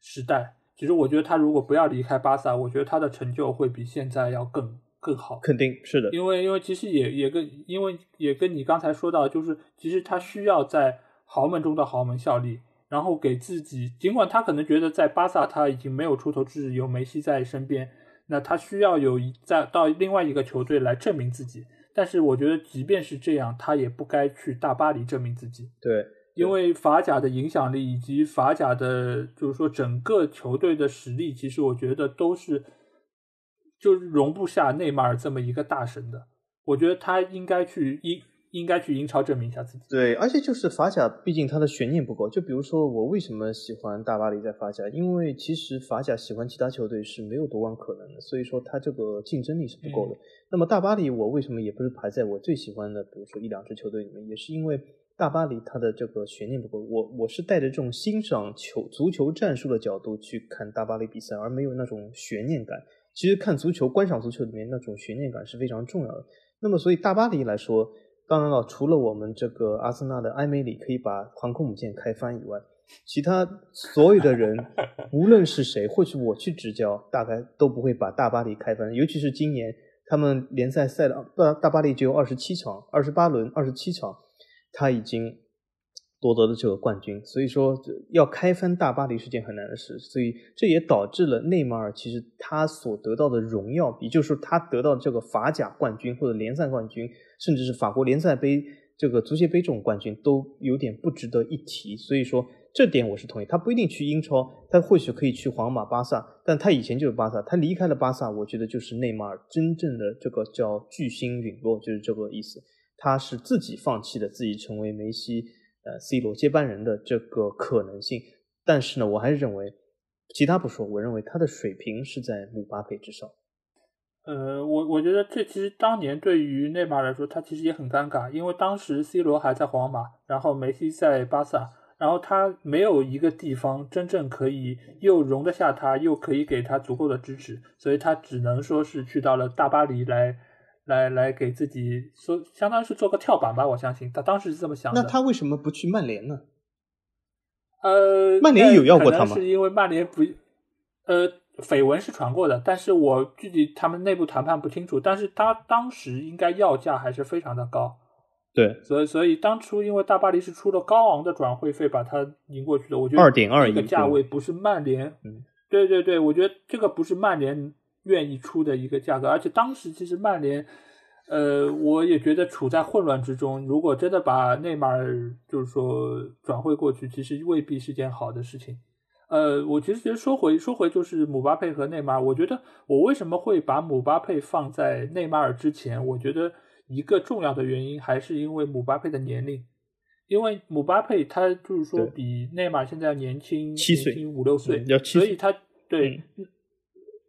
时代，其实我觉得他如果不要离开巴萨，我觉得他的成就会比现在要更更好。肯定是的，因为因为其实也也跟因为也跟你刚才说到，就是其实他需要在豪门中的豪门效力。然后给自己，尽管他可能觉得在巴萨他已经没有出头之日，有梅西在身边，那他需要有一在到另外一个球队来证明自己。但是我觉得，即便是这样，他也不该去大巴黎证明自己。对，因为法甲的影响力以及法甲的，就是说整个球队的实力，其实我觉得都是就是容不下内马尔这么一个大神的。我觉得他应该去英。应该去英超证明一下自己。对，而且就是法甲，毕竟它的悬念不够。就比如说，我为什么喜欢大巴黎在法甲？因为其实法甲喜欢其他球队是没有夺冠可能的，所以说它这个竞争力是不够的。那么大巴黎，我为什么也不是排在我最喜欢的？比如说一两支球队里面，也是因为大巴黎它的这个悬念不够。我我是带着这种欣赏球足球战术的角度去看大巴黎比赛，而没有那种悬念感。其实看足球、观赏足球里面那种悬念感是非常重要的。那么，所以大巴黎来说。当然了，除了我们这个阿森纳的埃梅里可以把航空母舰开翻以外，其他所有的人，无论是谁，或许我去执教，大概都不会把大巴黎开翻。尤其是今年，他们联赛赛的大大巴黎只有二十七场，二十八轮，二十七场，他已经。夺得的这个冠军，所以说要开翻大巴黎是件很难的事，所以这也导致了内马尔其实他所得到的荣耀，也就是说他得到这个法甲冠军或者联赛冠军，甚至是法国联赛杯这个足协杯这种冠军都有点不值得一提。所以说这点我是同意，他不一定去英超，他或许可以去皇马、巴萨，但他以前就是巴萨，他离开了巴萨，我觉得就是内马尔真正的这个叫巨星陨落，就是这个意思。他是自己放弃了自己成为梅西。呃，C 罗接班人的这个可能性，但是呢，我还是认为，其他不说，我认为他的水平是在姆巴佩之上。呃，我我觉得这其实当年对于内马尔来说，他其实也很尴尬，因为当时 C 罗还在皇马，然后梅西在巴萨，然后他没有一个地方真正可以又容得下他，又可以给他足够的支持，所以他只能说是去到了大巴黎来。来来给自己说，相当于是做个跳板吧，我相信他当时是这么想的。那他为什么不去曼联呢？呃，曼联有要过他吗？是因为曼联不，呃，绯闻是传过的，但是我具体他们内部谈判不清楚。但是他当时应该要价还是非常的高，对，所以所以当初因为大巴黎是出了高昂的转会费把他赢过去的，我觉得二点二亿个价位不是曼联，嗯，对对对，我觉得这个不是曼联。愿意出的一个价格，而且当时其实曼联，呃，我也觉得处在混乱之中。如果真的把内马尔就是说转会过去，其实未必是件好的事情。呃，我其实觉得说回说回就是姆巴佩和内马尔，我觉得我为什么会把姆巴佩放在内马尔之前？我觉得一个重要的原因还是因为姆巴佩的年龄，因为姆巴佩他就是说比内马尔现在要年轻七岁五六岁，所以他对。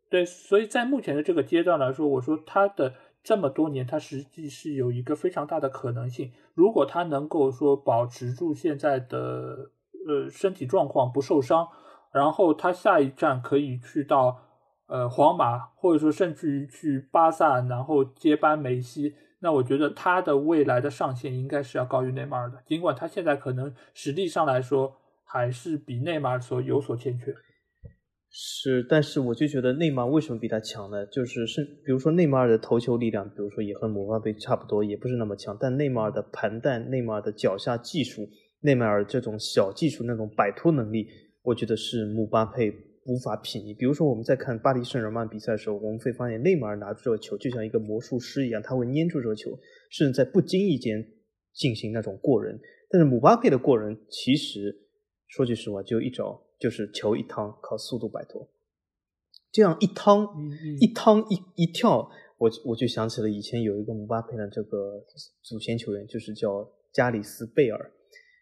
对，所以在目前的这个阶段来说，我说他的这么多年，他实际是有一个非常大的可能性。如果他能够说保持住现在的呃身体状况不受伤，然后他下一站可以去到呃皇马，或者说甚至于去巴萨，然后接班梅西，那我觉得他的未来的上限应该是要高于内马尔的。尽管他现在可能实力上来说还是比内马尔所有所欠缺。是，但是我就觉得内马尔为什么比他强呢？就是是，比如说内马尔的头球力量，比如说也和姆巴佩差不多，也不是那么强。但内马尔的盘带、内马尔的脚下技术、内马尔这种小技术那种摆脱能力，我觉得是姆巴佩无法匹敌。比如说我们在看巴黎圣日耳曼比赛的时候，我们会发现内马尔拿住这个球就像一个魔术师一样，他会粘住这个球，甚至在不经意间进行那种过人。但是姆巴佩的过人，其实说句实话，就一招。就是球一趟靠速度摆脱，这样一趟一趟一一跳，我我就想起了以前有一个姆巴佩的这个祖先球员，就是叫加里斯贝尔，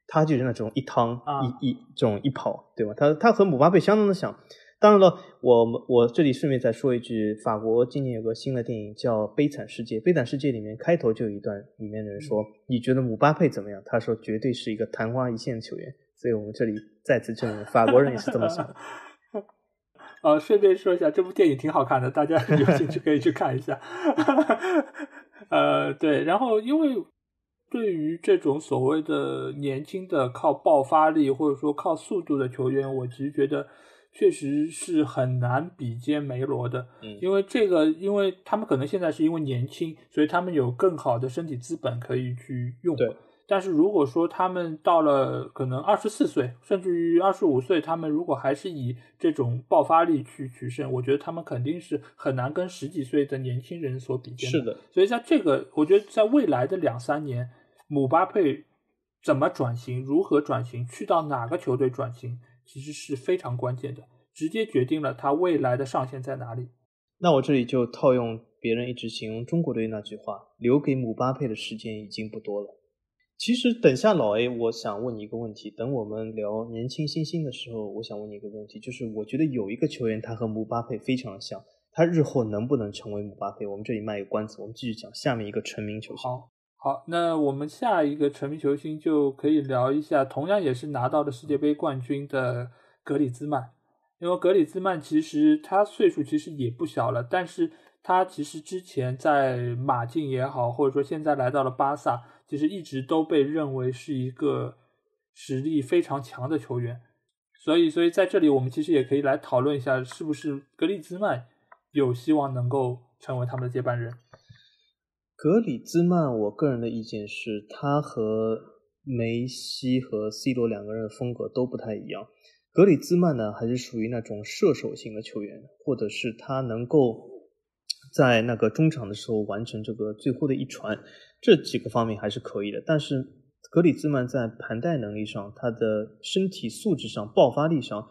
他就是那种一趟一一这种一跑，对吧？他他和姆巴佩相当的像。当然了，我我这里顺便再说一句，法国今年有个新的电影叫《悲惨世界》，《悲惨世界》里面开头就有一段，里面的人说：“你觉得姆巴佩怎么样？”他说：“绝对是一个昙花一现的球员。”所以我们这里再次证明，法国人也是这么想。呃，顺便说一下，这部电影挺好看的，大家 有兴趣可以去看一下。呃，对，然后因为对于这种所谓的年轻的靠爆发力或者说靠速度的球员，我其实觉得确实是很难比肩梅罗的。嗯，因为这个，因为他们可能现在是因为年轻，所以他们有更好的身体资本可以去用。对。但是如果说他们到了可能二十四岁，甚至于二十五岁，他们如果还是以这种爆发力去取胜，我觉得他们肯定是很难跟十几岁的年轻人所比肩的。是的，所以在这个，我觉得在未来的两三年，姆巴佩怎么转型，如何转型，去到哪个球队转型，其实是非常关键的，直接决定了他未来的上限在哪里。那我这里就套用别人一直形容中国队那句话：留给姆巴佩的时间已经不多了。其实等下老 A，我想问你一个问题。等我们聊年轻新星的时候，我想问你一个问题，就是我觉得有一个球员他和姆巴佩非常的像，他日后能不能成为姆巴佩？我们这里卖个关子，我们继续讲下面一个成名球星。好，好，那我们下一个成名球星就可以聊一下，同样也是拿到了世界杯冠军的格里兹曼。因为格里兹曼其实他岁数其实也不小了，但是他其实之前在马竞也好，或者说现在来到了巴萨。其实一直都被认为是一个实力非常强的球员，所以，所以在这里我们其实也可以来讨论一下，是不是格里兹曼有希望能够成为他们的接班人？格里兹曼，我个人的意见是，他和梅西和 C 罗两个人的风格都不太一样。格里兹曼呢，还是属于那种射手型的球员，或者是他能够在那个中场的时候完成这个最后的一传。这几个方面还是可以的，但是格里兹曼在盘带能力上、他的身体素质上、爆发力上，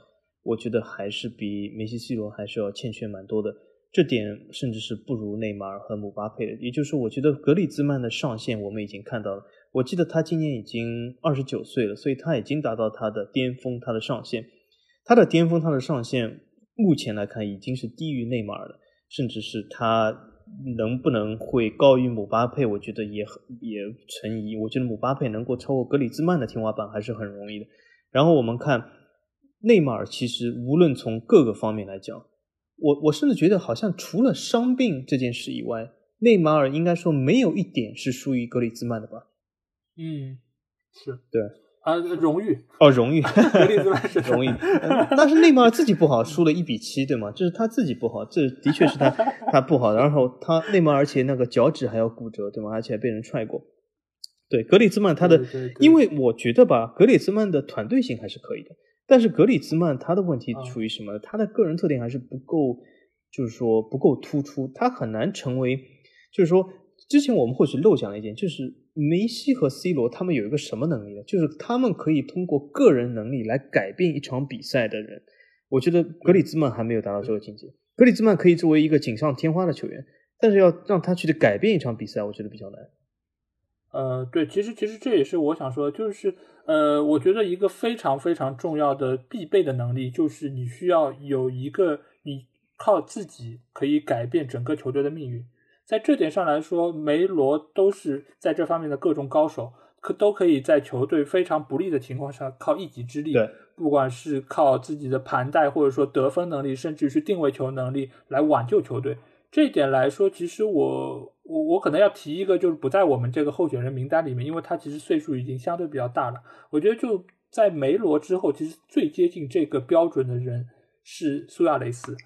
我觉得还是比梅西、C 罗还是要欠缺蛮多的。这点甚至是不如内马尔和姆巴佩的。也就是说，我觉得格里兹曼的上限我们已经看到了。我记得他今年已经二十九岁了，所以他已经达到他的巅峰，他的上限。他的巅峰，他的上限，目前来看已经是低于内马尔的，甚至是他。能不能会高于姆巴佩？我觉得也很也存疑。我觉得姆巴佩能够超过格里兹曼的天花板还是很容易的。然后我们看内马尔，其实无论从各个方面来讲，我我甚至觉得好像除了伤病这件事以外，内马尔应该说没有一点是输于格里兹曼的吧？嗯，是对。啊，荣誉哦，荣誉，格里兹曼是荣誉，但是内马尔自己不好，输了一比七，对吗？这是他自己不好，这的确是他他不好。然后他内马尔，而且那个脚趾还要骨折，对吗？而且还被人踹过。对，格里兹曼他的，因为我觉得吧，格里兹曼的团队性还是可以的，但是格里兹曼他的问题处于什么？他的个人特点还是不够，就是说不够突出，他很难成为，就是说。之前我们或许漏讲了一点，就是梅西和 C 罗他们有一个什么能力呢？就是他们可以通过个人能力来改变一场比赛的人。我觉得格里兹曼还没有达到这个境界。格里兹曼可以作为一个锦上添花的球员，但是要让他去改变一场比赛，我觉得比较难。呃，对，其实其实这也是我想说，就是呃，我觉得一个非常非常重要的必备的能力，就是你需要有一个你靠自己可以改变整个球队的命运。在这点上来说，梅罗都是在这方面的各种高手，可都可以在球队非常不利的情况下靠一己之力，不管是靠自己的盘带，或者说得分能力，甚至是定位球能力来挽救球队。这一点来说，其实我我我可能要提一个，就是不在我们这个候选人名单里面，因为他其实岁数已经相对比较大了。我觉得就在梅罗之后，其实最接近这个标准的人是苏亚雷斯。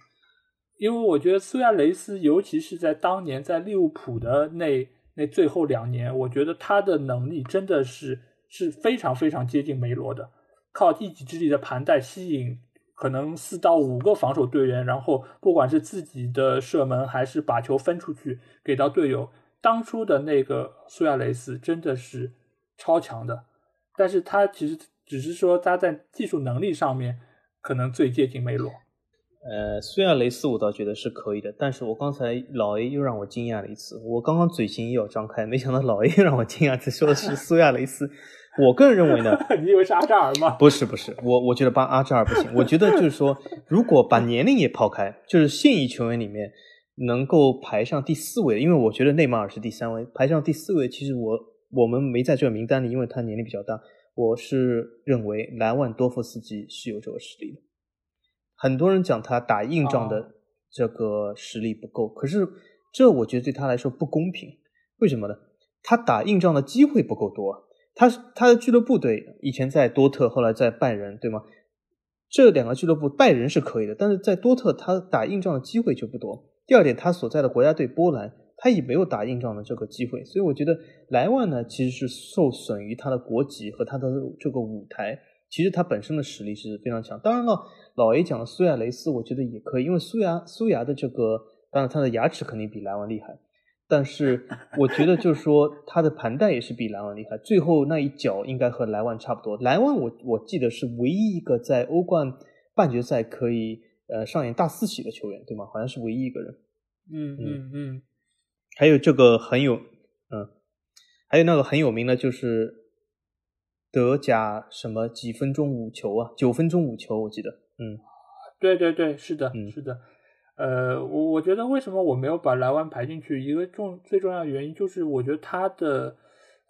因为我觉得苏亚雷斯，尤其是在当年在利物浦的那那最后两年，我觉得他的能力真的是是非常非常接近梅罗的，靠一己之力的盘带吸引可能四到五个防守队员，然后不管是自己的射门还是把球分出去给到队友，当初的那个苏亚雷斯真的是超强的，但是他其实只是说他在技术能力上面可能最接近梅罗。呃，苏亚雷斯我倒觉得是可以的，但是我刚才老 A 又让我惊讶了一次，我刚刚嘴型又要张开，没想到老 A 又让我惊讶，他说的是苏亚雷斯。我个人认为呢，你以为是阿扎尔吗？不是不是，我我觉得把阿扎尔不行，我觉得就是说，如果把年龄也抛开，就是现役球员里面能够排上第四位，因为我觉得内马尔是第三位，排上第四位，其实我我们没在这个名单里，因为他年龄比较大，我是认为莱万多夫斯基是有这个实力的。很多人讲他打硬仗的这个实力不够，可是这我觉得对他来说不公平。为什么呢？他打硬仗的机会不够多。他他的俱乐部队以前在多特，后来在拜仁，对吗？这两个俱乐部拜仁是可以的，但是在多特他打硬仗的机会就不多。第二点，他所在的国家队波兰，他也没有打硬仗的这个机会。所以我觉得莱万呢，其实是受损于他的国籍和他的这个舞台。其实他本身的实力是非常强。当然了。老 A 讲的苏亚雷斯，我觉得也可以，因为苏牙苏牙的这个，当然他的牙齿肯定比莱万厉害，但是我觉得就是说 他的盘带也是比莱万厉害，最后那一脚应该和莱万差不多。莱万我我记得是唯一一个在欧冠半决赛可以呃上演大四喜的球员，对吗？好像是唯一一个人。嗯嗯嗯。还有这个很有嗯，还有那个很有名的就是德甲什么几分钟五球啊，九分钟五球，我记得。嗯，对对对，是的，是的，呃，我我觉得为什么我没有把莱万排进去，一个重最重要的原因就是我觉得他的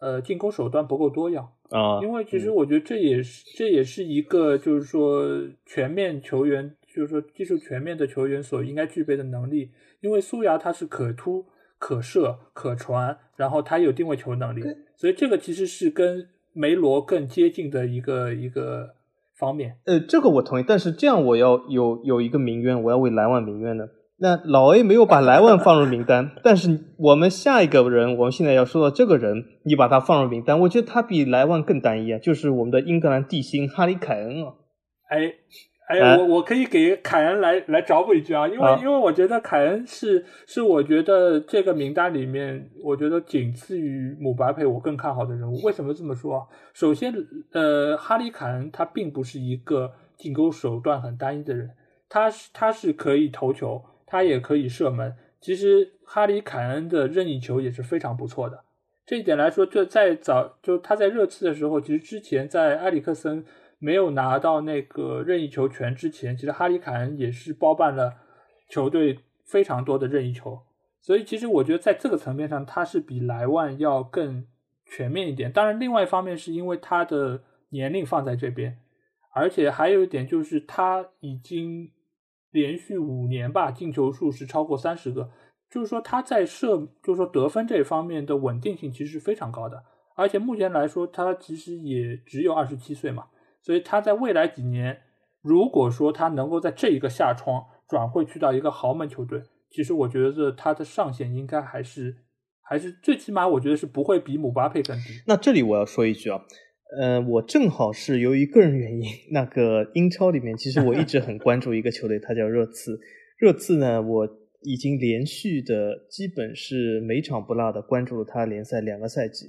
呃进攻手段不够多样啊，因为其实我觉得这也是这也是一个就是说全面球员，就是说技术全面的球员所应该具备的能力，因为苏牙他是可突可射可传，然后他有定位球能力，所以这个其实是跟梅罗更接近的一个一个。方面，呃，这个我同意，但是这样我要有有一个名冤，我要为莱万名冤的。那老 A 没有把莱万放入名单，但是我们下一个人，我们现在要说到这个人，你把他放入名单，我觉得他比莱万更单一啊，就是我们的英格兰地心哈里凯恩啊，哎。哎，我我可以给凯恩来来找补一句啊，因为因为我觉得凯恩是是我觉得这个名单里面，我觉得仅次于姆巴佩我更看好的人物。为什么这么说？首先，呃，哈里凯恩他并不是一个进攻手段很单一的人，他是他是可以投球，他也可以射门。其实哈里凯恩的任意球也是非常不错的。这一点来说，就在早就他在热刺的时候，其实之前在埃里克森。没有拿到那个任意球权之前，其实哈里凯恩也是包办了球队非常多的任意球，所以其实我觉得在这个层面上，他是比莱万要更全面一点。当然，另外一方面是因为他的年龄放在这边，而且还有一点就是他已经连续五年吧进球数是超过三十个，就是说他在射，就是说得分这方面的稳定性其实是非常高的。而且目前来说，他其实也只有二十七岁嘛。所以他在未来几年，如果说他能够在这一个下窗转会去到一个豪门球队，其实我觉得他的上限应该还是还是最起码我觉得是不会比姆巴佩更低。那这里我要说一句啊，呃，我正好是由于个人原因，那个英超里面其实我一直很关注一个球队，它叫热刺。热刺呢，我已经连续的基本是每场不落的关注了他联赛两个赛季。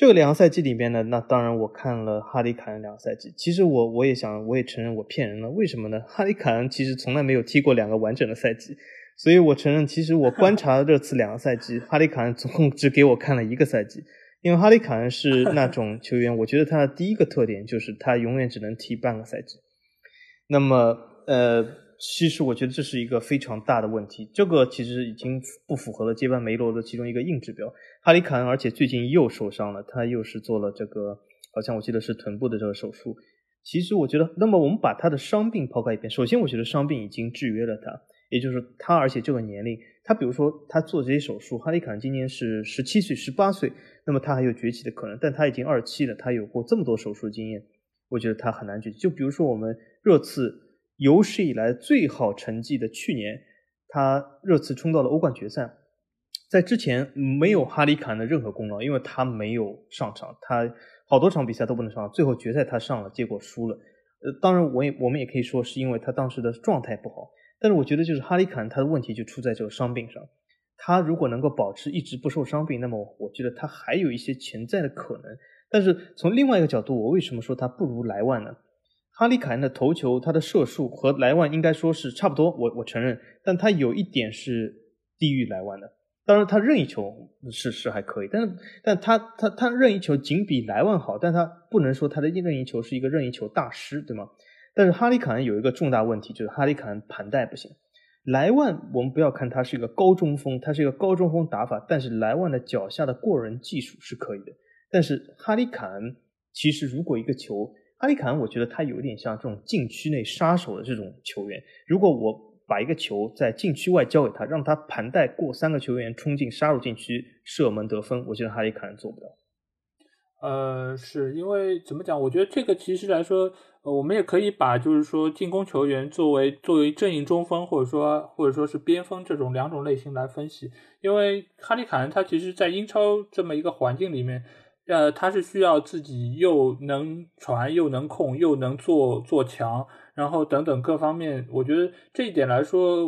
这个两个赛季里边呢，那当然我看了哈里凯恩两个赛季。其实我我也想，我也承认我骗人了。为什么呢？哈里凯恩其实从来没有踢过两个完整的赛季，所以我承认，其实我观察了这次两个赛季，哈里凯恩总共只给我看了一个赛季。因为哈里凯恩是那种球员，我觉得他的第一个特点就是他永远只能踢半个赛季。那么，呃，其实我觉得这是一个非常大的问题，这个其实已经不符合了接班梅罗的其中一个硬指标。哈里凯恩，而且最近又受伤了，他又是做了这个，好像我记得是臀部的这个手术。其实我觉得，那么我们把他的伤病抛开一边，首先我觉得伤病已经制约了他，也就是他，而且这个年龄，他比如说他做这些手术，哈里凯恩今年是十七岁、十八岁，那么他还有崛起的可能，但他已经二七了，他有过这么多手术经验，我觉得他很难崛起。就比如说我们热刺有史以来最好成绩的去年，他热刺冲到了欧冠决赛。在之前没有哈里坎的任何功劳，因为他没有上场，他好多场比赛都不能上，最后决赛他上了，结果输了。呃，当然我也我们也可以说是因为他当时的状态不好，但是我觉得就是哈里坎他的问题就出在这个伤病上，他如果能够保持一直不受伤病，那么我觉得他还有一些潜在的可能。但是从另外一个角度，我为什么说他不如莱万呢？哈里凯恩的头球，他的射术和莱万应该说是差不多，我我承认，但他有一点是低于莱万的。当然，他任意球是是还可以，但是，但他他他任意球仅比莱万好，但他不能说他的任意球是一个任意球大师，对吗？但是哈里凯恩有一个重大问题，就是哈里凯恩盘带不行。莱万，我们不要看他是一个高中锋，他是一个高中锋打法，但是莱万的脚下的过人技术是可以的。但是哈里凯恩其实如果一个球，哈里坎我觉得他有点像这种禁区内杀手的这种球员，如果我。把一个球在禁区外交给他，让他盘带过三个球员冲进杀入禁区射门得分，我觉得哈里凯恩做不到。呃，是因为怎么讲？我觉得这个其实来说，我们也可以把就是说进攻球员作为作为阵营中锋，或者说或者说是边锋这种两种类型来分析。因为哈里坎他其实，在英超这么一个环境里面，呃，他是需要自己又能传又能控又能做做强。然后等等各方面，我觉得这一点来说，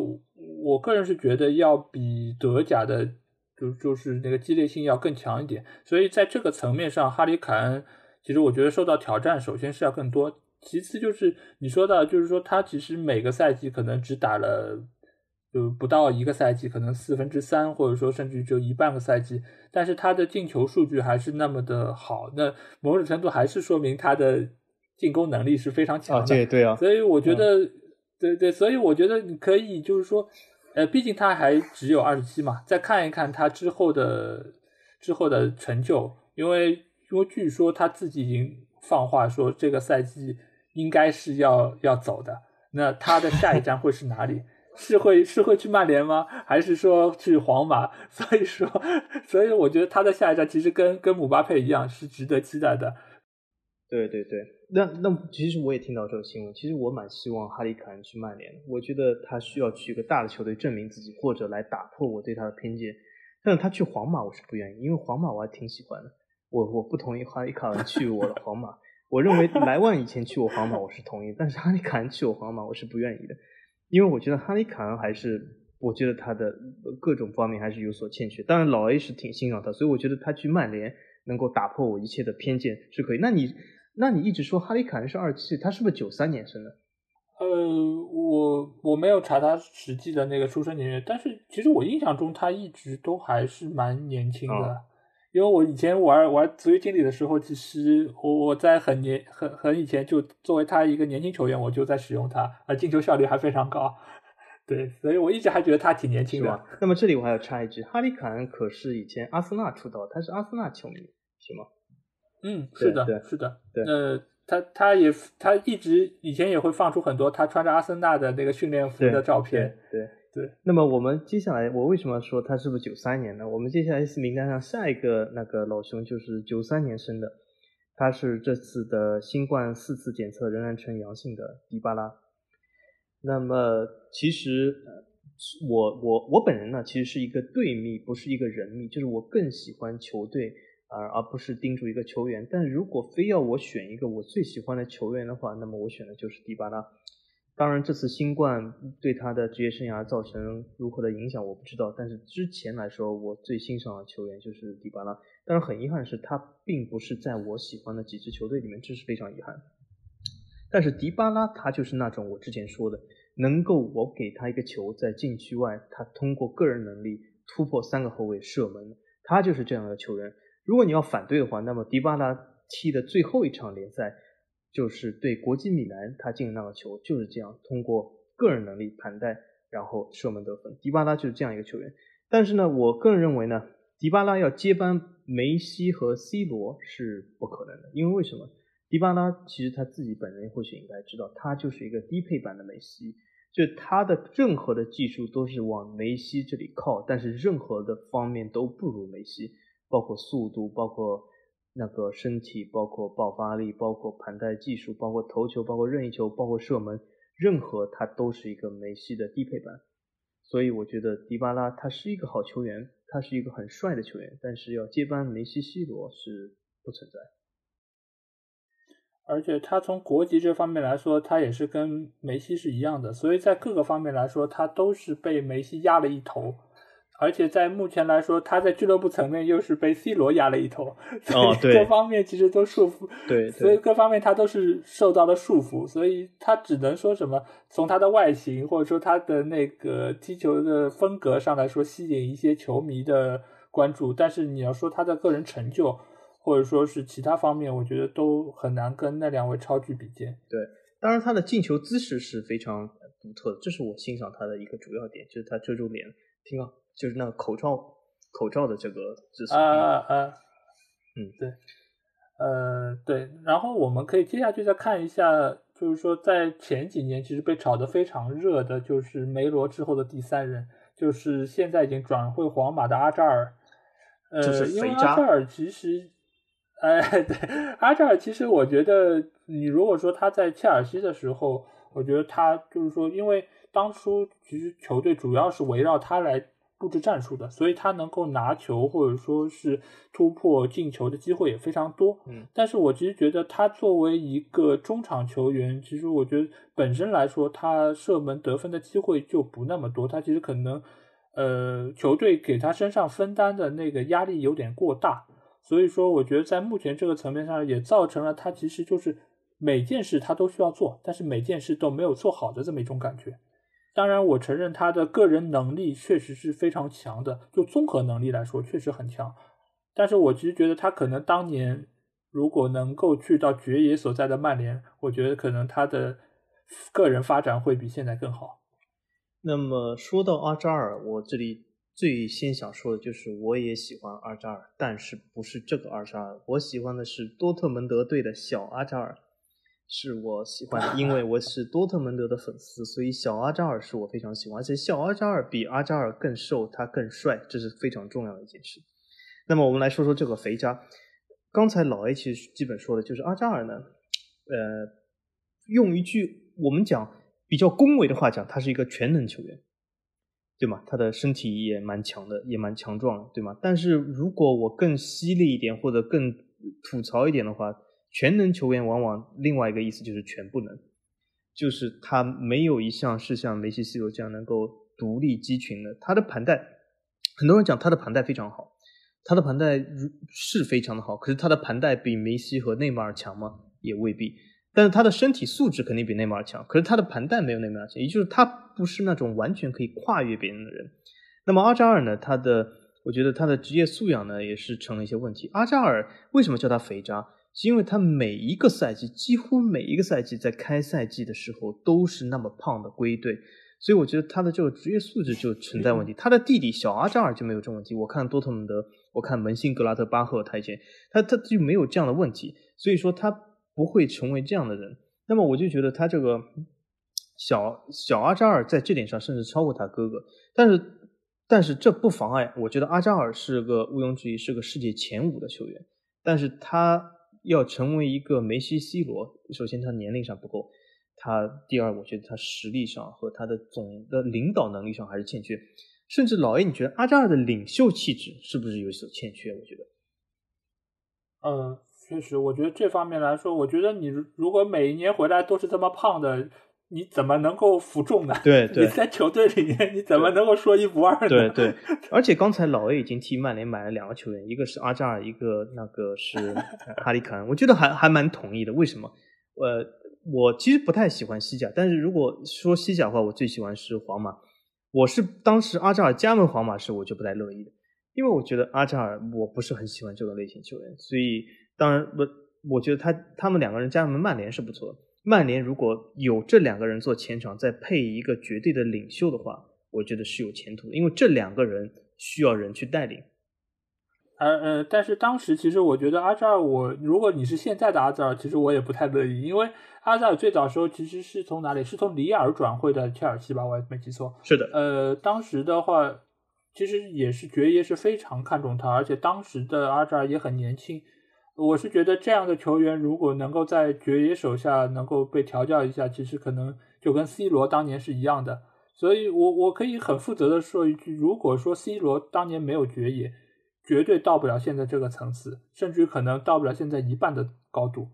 我个人是觉得要比德甲的，就就是那个激烈性要更强一点。所以在这个层面上，哈里凯恩其实我觉得受到挑战，首先是要更多，其次就是你说到，就是说他其实每个赛季可能只打了就不到一个赛季，可能四分之三，或者说甚至就一半个赛季，但是他的进球数据还是那么的好，那某种程度还是说明他的。进攻能力是非常强的，对对啊，所以我觉得，对对，所以我觉得你可以就是说，呃，毕竟他还只有二十七嘛，再看一看他之后的之后的成就，因为因为据说他自己已经放话说这个赛季应该是要要走的，那他的下一站会是哪里？是会是会去曼联吗？还是说去皇马？所以说，所以我觉得他的下一站其实跟跟姆巴佩一样是值得期待的。对对对，那那其实我也听到这个新闻，其实我蛮希望哈里凯恩去曼联，我觉得他需要去一个大的球队证明自己，或者来打破我对他的偏见。但是他去皇马我是不愿意，因为皇马我还挺喜欢的，我我不同意哈里凯恩去我的皇马。我认为莱万以前去我皇马我是同意，但是哈里凯恩去我皇马我是不愿意的，因为我觉得哈利凯恩还是，我觉得他的各种方面还是有所欠缺。当然老 A 是挺欣赏他，所以我觉得他去曼联能够打破我一切的偏见是可以。那你？那你一直说哈利凯恩是二七，他是不是九三年生的？呃，我我没有查他实际的那个出生年月，但是其实我印象中他一直都还是蛮年轻的，因为我以前玩玩职业经理的时候，其实我我在很年很很以前就作为他一个年轻球员，我就在使用他，啊，进球效率还非常高，对，所以我一直还觉得他挺年轻的。那么这里我还要插一句，哈里凯恩可是以前阿森纳出道，他是阿森纳球迷，是吗？嗯，是的，是的，呃，他他也他一直以前也会放出很多他穿着阿森纳的那个训练服的照片，对对。对那么我们接下来，我为什么说他是不是九三年呢？我们接下来是名单上下一个那个老兄就是九三年生的，他是这次的新冠四次检测仍然呈阳性的迪巴拉。那么其实我我我本人呢，其实是一个队迷，不是一个人迷，就是我更喜欢球队。而而不是盯住一个球员，但如果非要我选一个我最喜欢的球员的话，那么我选的就是迪巴拉。当然，这次新冠对他的职业生涯造成如何的影响我不知道，但是之前来说，我最欣赏的球员就是迪巴拉。但是很遗憾的是，他并不是在我喜欢的几支球队里面，这是非常遗憾。但是迪巴拉他就是那种我之前说的，能够我给他一个球在禁区外，他通过个人能力突破三个后卫射门，他就是这样的球员。如果你要反对的话，那么迪巴拉踢的最后一场联赛就是对国际米兰，他进的那个球就是这样，通过个人能力、盘带，然后射门得分。迪巴拉就是这样一个球员。但是呢，我个人认为呢，迪巴拉要接班梅西和 C 罗是不可能的，因为为什么？迪巴拉其实他自己本人或许应该知道，他就是一个低配版的梅西，就他的任何的技术都是往梅西这里靠，但是任何的方面都不如梅西，包括速度，包括那个身体，包括爆发力，包括盘带技术，包括头球，包括任意球，包括射门，任何他都是一个梅西的低配版。所以我觉得迪巴拉他是一个好球员，他是一个很帅的球员，但是要接班梅西、C 罗是不存在。而且他从国籍这方面来说，他也是跟梅西是一样的，所以在各个方面来说，他都是被梅西压了一头。而且在目前来说，他在俱乐部层面又是被 C 罗压了一头，所以各方面其实都束缚，对，所以各方面他都是受到了束缚，所以他只能说什么，从他的外形或者说他的那个踢球的风格上来说，吸引一些球迷的关注。但是你要说他的个人成就，或者说是其他方面，我觉得都很难跟那两位超巨比肩。对，当然他的进球姿势是非常独特的，这是我欣赏他的一个主要点，就是他遮住脸，听啊。就是那个口罩口罩的这个啊啊啊，嗯。对，呃对，然后我们可以接下去再看一下，就是说在前几年其实被炒得非常热的，就是梅罗之后的第三人，就是现在已经转会皇马的阿扎尔，呃，因为阿扎尔其实，哎 对，阿扎尔其实我觉得你如果说他在切尔西的时候，我觉得他就是说，因为当初其实球队主要是围绕他来。布置战术的，所以他能够拿球或者说是突破进球的机会也非常多。嗯，但是我其实觉得他作为一个中场球员，其实我觉得本身来说，他射门得分的机会就不那么多。他其实可能，呃，球队给他身上分担的那个压力有点过大。所以说，我觉得在目前这个层面上，也造成了他其实就是每件事他都需要做，但是每件事都没有做好的这么一种感觉。当然，我承认他的个人能力确实是非常强的，就综合能力来说确实很强。但是我其实觉得他可能当年如果能够去到爵爷所在的曼联，我觉得可能他的个人发展会比现在更好。那么说到阿扎尔，我这里最先想说的就是我也喜欢阿扎尔，但是不是这个阿扎尔，我喜欢的是多特蒙德队的小阿扎尔。是我喜欢的，因为我是多特蒙德的粉丝，所以小阿扎尔是我非常喜欢。而且小阿扎尔比阿扎尔更瘦，他更帅，这是非常重要的一件事。那么我们来说说这个肥渣。刚才老 A 其实基本说的就是阿扎尔呢，呃，用一句我们讲比较恭维的话讲，他是一个全能球员，对吗？他的身体也蛮强的，也蛮强壮的，对吗？但是如果我更犀利一点或者更吐槽一点的话。全能球员往往另外一个意思就是全不能，就是他没有一项是像梅西、C 罗这样能够独立击群的。他的盘带，很多人讲他的盘带非常好，他的盘带是非常的好。可是他的盘带比梅西和内马尔强吗？也未必。但是他的身体素质肯定比内马尔强，可是他的盘带没有内马尔强，也就是他不是那种完全可以跨越别人的人。那么阿扎尔呢？他的，我觉得他的职业素养呢也是成了一些问题。阿扎尔为什么叫他肥渣？是因为他每一个赛季，几乎每一个赛季在开赛季的时候都是那么胖的归队，所以我觉得他的这个职业素质就存在问题。他的弟弟小阿扎尔就没有这种问题。我看多特蒙德，我看门兴格拉特巴赫，他以前他他就没有这样的问题，所以说他不会成为这样的人。那么我就觉得他这个小小阿扎尔在这点上甚至超过他哥哥，但是但是这不妨碍，我觉得阿扎尔是个毋庸置疑是个世界前五的球员，但是他。要成为一个梅西、C 罗，首先他年龄上不够，他第二，我觉得他实力上和他的总的领导能力上还是欠缺。甚至老 A，你觉得阿扎尔的领袖气质是不是有所欠缺？我觉得，嗯，确实，我觉得这方面来说，我觉得你如果每一年回来都是这么胖的。你怎么能够服众呢？对 对，你在球队里面你怎么能够说一不二呢？对对，而且刚才老 A 已经替曼联买了两个球员，一个是阿扎尔，一个那个是 哈里凯恩，我觉得还还蛮同意的。为什么？呃，我其实不太喜欢西甲，但是如果说西甲的话，我最喜欢是皇马。我是当时阿扎尔加盟皇马时，我就不太乐意的，因为我觉得阿扎尔我不是很喜欢这种类型球员，所以当然我我觉得他他们两个人加盟曼联是不错的。曼联如果有这两个人做前场，再配一个绝对的领袖的话，我觉得是有前途的，因为这两个人需要人去带领。呃呃，但是当时其实我觉得阿扎尔，我如果你是现在的阿扎尔，其实我也不太乐意，因为阿扎尔最早时候其实是从哪里？是从里尔转会的切尔西吧？我也没记错。是的。呃，当时的话，其实也是爵爷是非常看重他，而且当时的阿扎尔也很年轻。我是觉得这样的球员如果能够在爵爷手下能够被调教一下，其实可能就跟 C 罗当年是一样的。所以我我可以很负责的说一句，如果说 C 罗当年没有爵爷。绝对到不了现在这个层次，甚至于可能到不了现在一半的高度。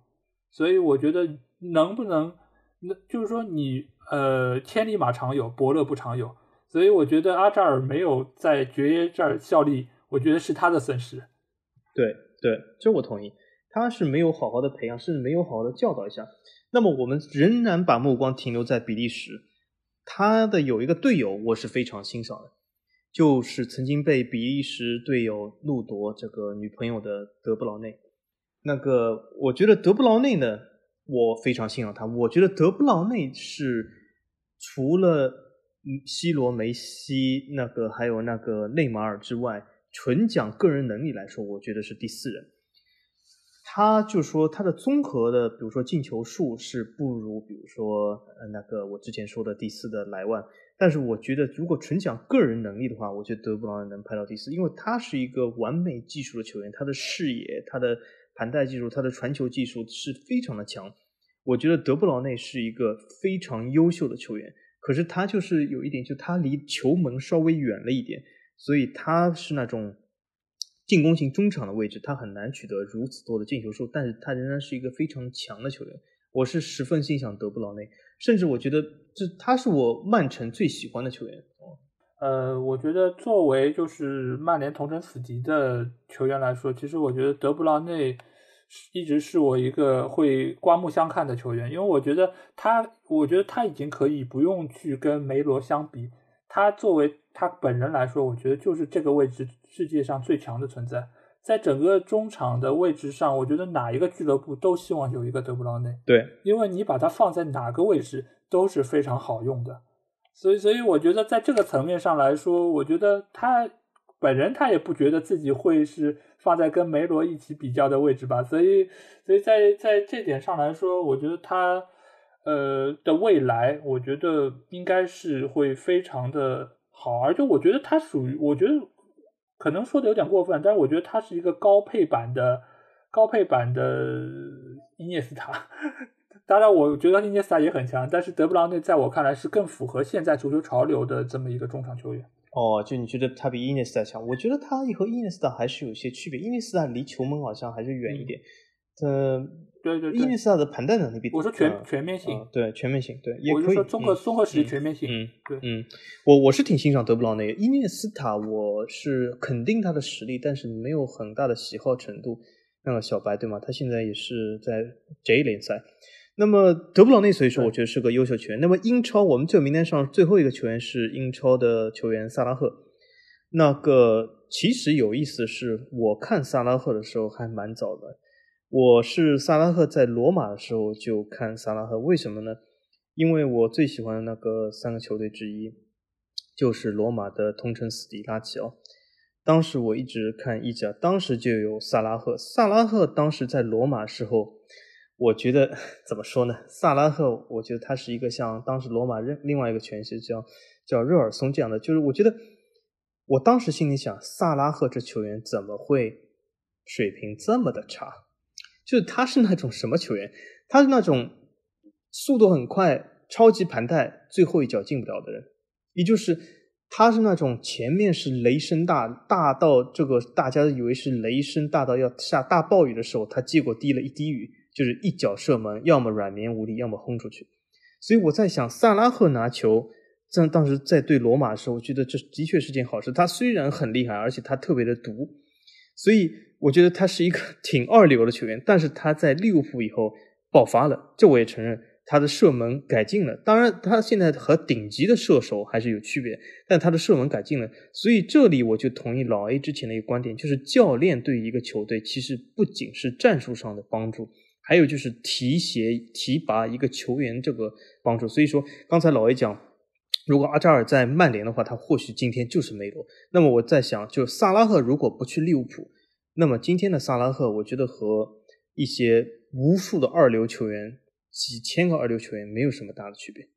所以我觉得能不能，那就是说你呃千里马常有，伯乐不常有。所以我觉得阿扎尔没有在爵爷这儿效力，我觉得是他的损失。对对，这我同意。他是没有好好的培养，甚至没有好好的教导一下。那么我们仍然把目光停留在比利时，他的有一个队友，我是非常欣赏的。就是曾经被比利时队友怒夺这个女朋友的德布劳内，那个我觉得德布劳内呢，我非常欣赏他。我觉得德布劳内是除了 C 罗、梅西那个还有那个内马尔之外，纯讲个人能力来说，我觉得是第四人。他就说他的综合的，比如说进球数是不如，比如说呃那个我之前说的第四的莱万。但是我觉得，如果纯讲个人能力的话，我觉得德布劳内能排到第四，因为他是一个完美技术的球员，他的视野、他的盘带技术、他的传球技术是非常的强。我觉得德布劳内是一个非常优秀的球员，可是他就是有一点，就他离球门稍微远了一点，所以他是那种进攻型中场的位置，他很难取得如此多的进球数，但是他仍然是一个非常强的球员。我是十分欣赏德布劳内。甚至我觉得这他是我曼城最喜欢的球员。呃，我觉得作为就是曼联同城死敌的球员来说，其实我觉得德布劳内一直是我一个会刮目相看的球员，因为我觉得他，我觉得他已经可以不用去跟梅罗相比，他作为他本人来说，我觉得就是这个位置世界上最强的存在。在整个中场的位置上，我觉得哪一个俱乐部都希望有一个德布劳内。对，因为你把它放在哪个位置都是非常好用的。所以，所以我觉得在这个层面上来说，我觉得他本人他也不觉得自己会是放在跟梅罗一起比较的位置吧。所以，所以在在这点上来说，我觉得他呃的未来，我觉得应该是会非常的好。而且，我觉得他属于，我觉得。可能说的有点过分，但是我觉得他是一个高配版的高配版的伊涅斯塔。当然，我觉得伊涅斯塔也很强，但是德布劳内在我看来是更符合现在足球潮流的这么一个中场球员。哦，就你觉得他比伊涅斯塔强？我觉得他和伊涅斯塔还是有些区别。伊涅斯塔离球门好像还是远一点。呃，对对，伊涅斯塔的盘带能力比我说全全面性，对全面性，对也可以说综合综合实力全面性，嗯，对，嗯，我我是挺欣赏德布劳内，伊涅斯塔我是肯定他的实力，但是没有很大的喜好程度。那个小白对吗？他现在也是在 J 联赛。那么德布劳内，所以说我觉得是个优秀球员。那么英超，我们这名单上最后一个球员是英超的球员萨拉赫。那个其实有意思是，我看萨拉赫的时候还蛮早的。我是萨拉赫在罗马的时候就看萨拉赫，为什么呢？因为我最喜欢那个三个球队之一就是罗马的同城死敌拉齐奥。当时我一直看意甲，当时就有萨拉赫。萨拉赫当时在罗马时候，我觉得怎么说呢？萨拉赫，我觉得他是一个像当时罗马另另外一个拳师叫叫热尔松这样的，就是我觉得我当时心里想，萨拉赫这球员怎么会水平这么的差？就是他是那种什么球员？他是那种速度很快、超级盘带、最后一脚进不了的人。也就是他是那种前面是雷声大，大到这个大家以为是雷声大到要下大暴雨的时候，他结果滴了一滴雨，就是一脚射门，要么软绵无力，要么轰出去。所以我在想，萨拉赫拿球在当时在对罗马的时候，我觉得这的确是件好事。他虽然很厉害，而且他特别的毒，所以。我觉得他是一个 挺二流的球员，但是他在利物浦以后爆发了，这我也承认，他的射门改进了。当然，他现在和顶级的射手还是有区别，但他的射门改进了。所以这里我就同意老 A 之前的一个观点，就是教练对于一个球队其实不仅是战术上的帮助，还有就是提携提拔一个球员这个帮助。所以说，刚才老 A 讲，如果阿扎尔在曼联的话，他或许今天就是梅罗。那么我在想，就萨拉赫如果不去利物浦，那么今天的萨拉赫，我觉得和一些无数的二流球员、几千个二流球员没有什么大的区别。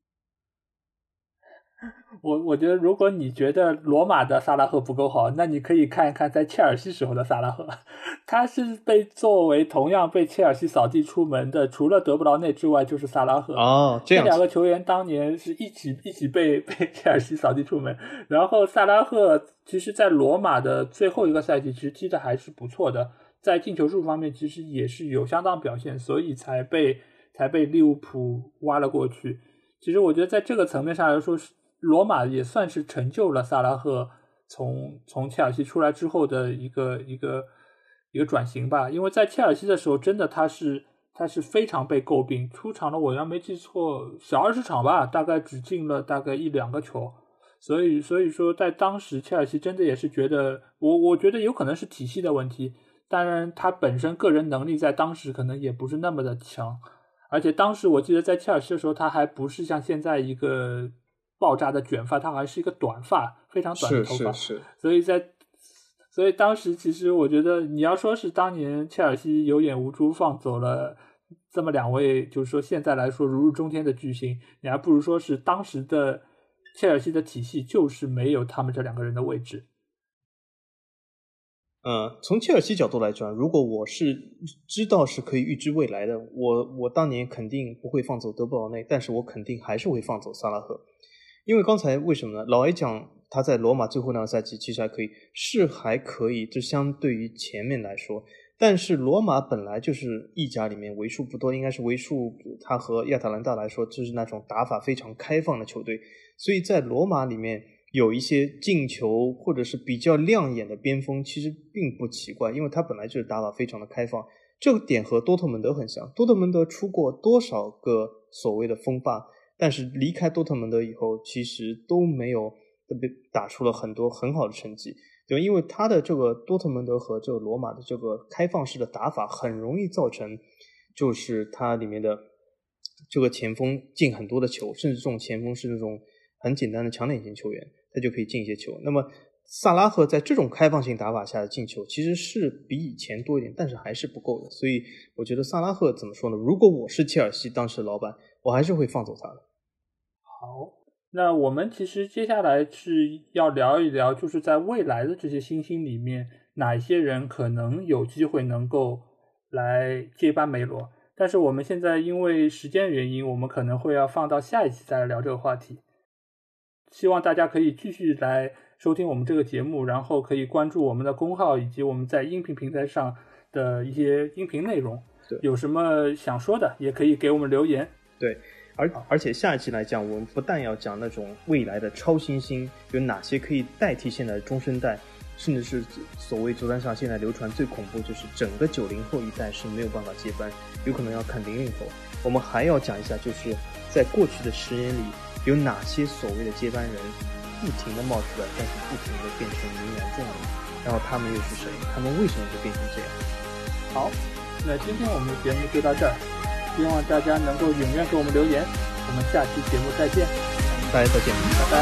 我我觉得，如果你觉得罗马的萨拉赫不够好，那你可以看一看在切尔西时候的萨拉赫，他是被作为同样被切尔西扫地出门的，除了德布劳内之外，就是萨拉赫。哦，这两个球员当年是一起一起被被切尔西扫地出门。然后萨拉赫其实，在罗马的最后一个赛季，其实踢的还是不错的，在进球数方面其实也是有相当表现，所以才被才被利物浦挖了过去。其实我觉得，在这个层面上来说是。罗马也算是成就了萨拉赫从从切尔西出来之后的一个一个一个转型吧，因为在切尔西的时候，真的他是他是非常被诟病，出场了我要没记错小二十场吧，大概只进了大概一两个球，所以所以说在当时切尔西真的也是觉得我我觉得有可能是体系的问题，当然他本身个人能力在当时可能也不是那么的强，而且当时我记得在切尔西的时候，他还不是像现在一个。爆炸的卷发，他好像是一个短发，非常短的头发。是是是。所以在，所以当时其实我觉得，你要说是当年切尔西有眼无珠放走了这么两位，就是说现在来说如日中天的巨星，你还不如说是当时的切尔西的体系就是没有他们这两个人的位置。嗯，从切尔西角度来讲，如果我是知道是可以预知未来的，我我当年肯定不会放走德布劳内，但是我肯定还是会放走萨拉赫。因为刚才为什么呢？老 A 讲他在罗马最后两个赛季其实还可以，是还可以，这相对于前面来说。但是罗马本来就是意甲里面为数不多，应该是为数，他和亚特兰大来说，就是那种打法非常开放的球队。所以在罗马里面有一些进球或者是比较亮眼的边锋，其实并不奇怪，因为他本来就是打法非常的开放。这个点和多特蒙德很像，多特蒙德出过多少个所谓的锋霸？但是离开多特蒙德以后，其实都没有被打出了很多很好的成绩，对因为他的这个多特蒙德和这个罗马的这个开放式的打法，很容易造成，就是它里面的这个前锋进很多的球，甚至这种前锋是那种很简单的强点型球员，他就可以进一些球。那么萨拉赫在这种开放性打法下的进球，其实是比以前多一点，但是还是不够的。所以我觉得萨拉赫怎么说呢？如果我是切尔西当时的老板，我还是会放走他的。好，那我们其实接下来是要聊一聊，就是在未来的这些新星里面，哪些人可能有机会能够来接班梅罗。但是我们现在因为时间原因，我们可能会要放到下一期再来聊这个话题。希望大家可以继续来收听我们这个节目，然后可以关注我们的公号以及我们在音频平台上的一些音频内容。有什么想说的，也可以给我们留言。对。而而且下一期来讲，我们不但要讲那种未来的超新星有哪些可以代替现在的中生代，甚至是所谓足坛上现在流传最恐怖就是整个九零后一代是没有办法接班，有可能要看零零后。我们还要讲一下，就是在过去的十年里有哪些所谓的接班人不停的冒出来，但是不停的变成名人重人，然后他们又是谁？他们为什么会变成这样？好，那今天我们的节目就到这儿。希望大家能够踊跃给我们留言，我们下期节目再见，大家再见，拜拜。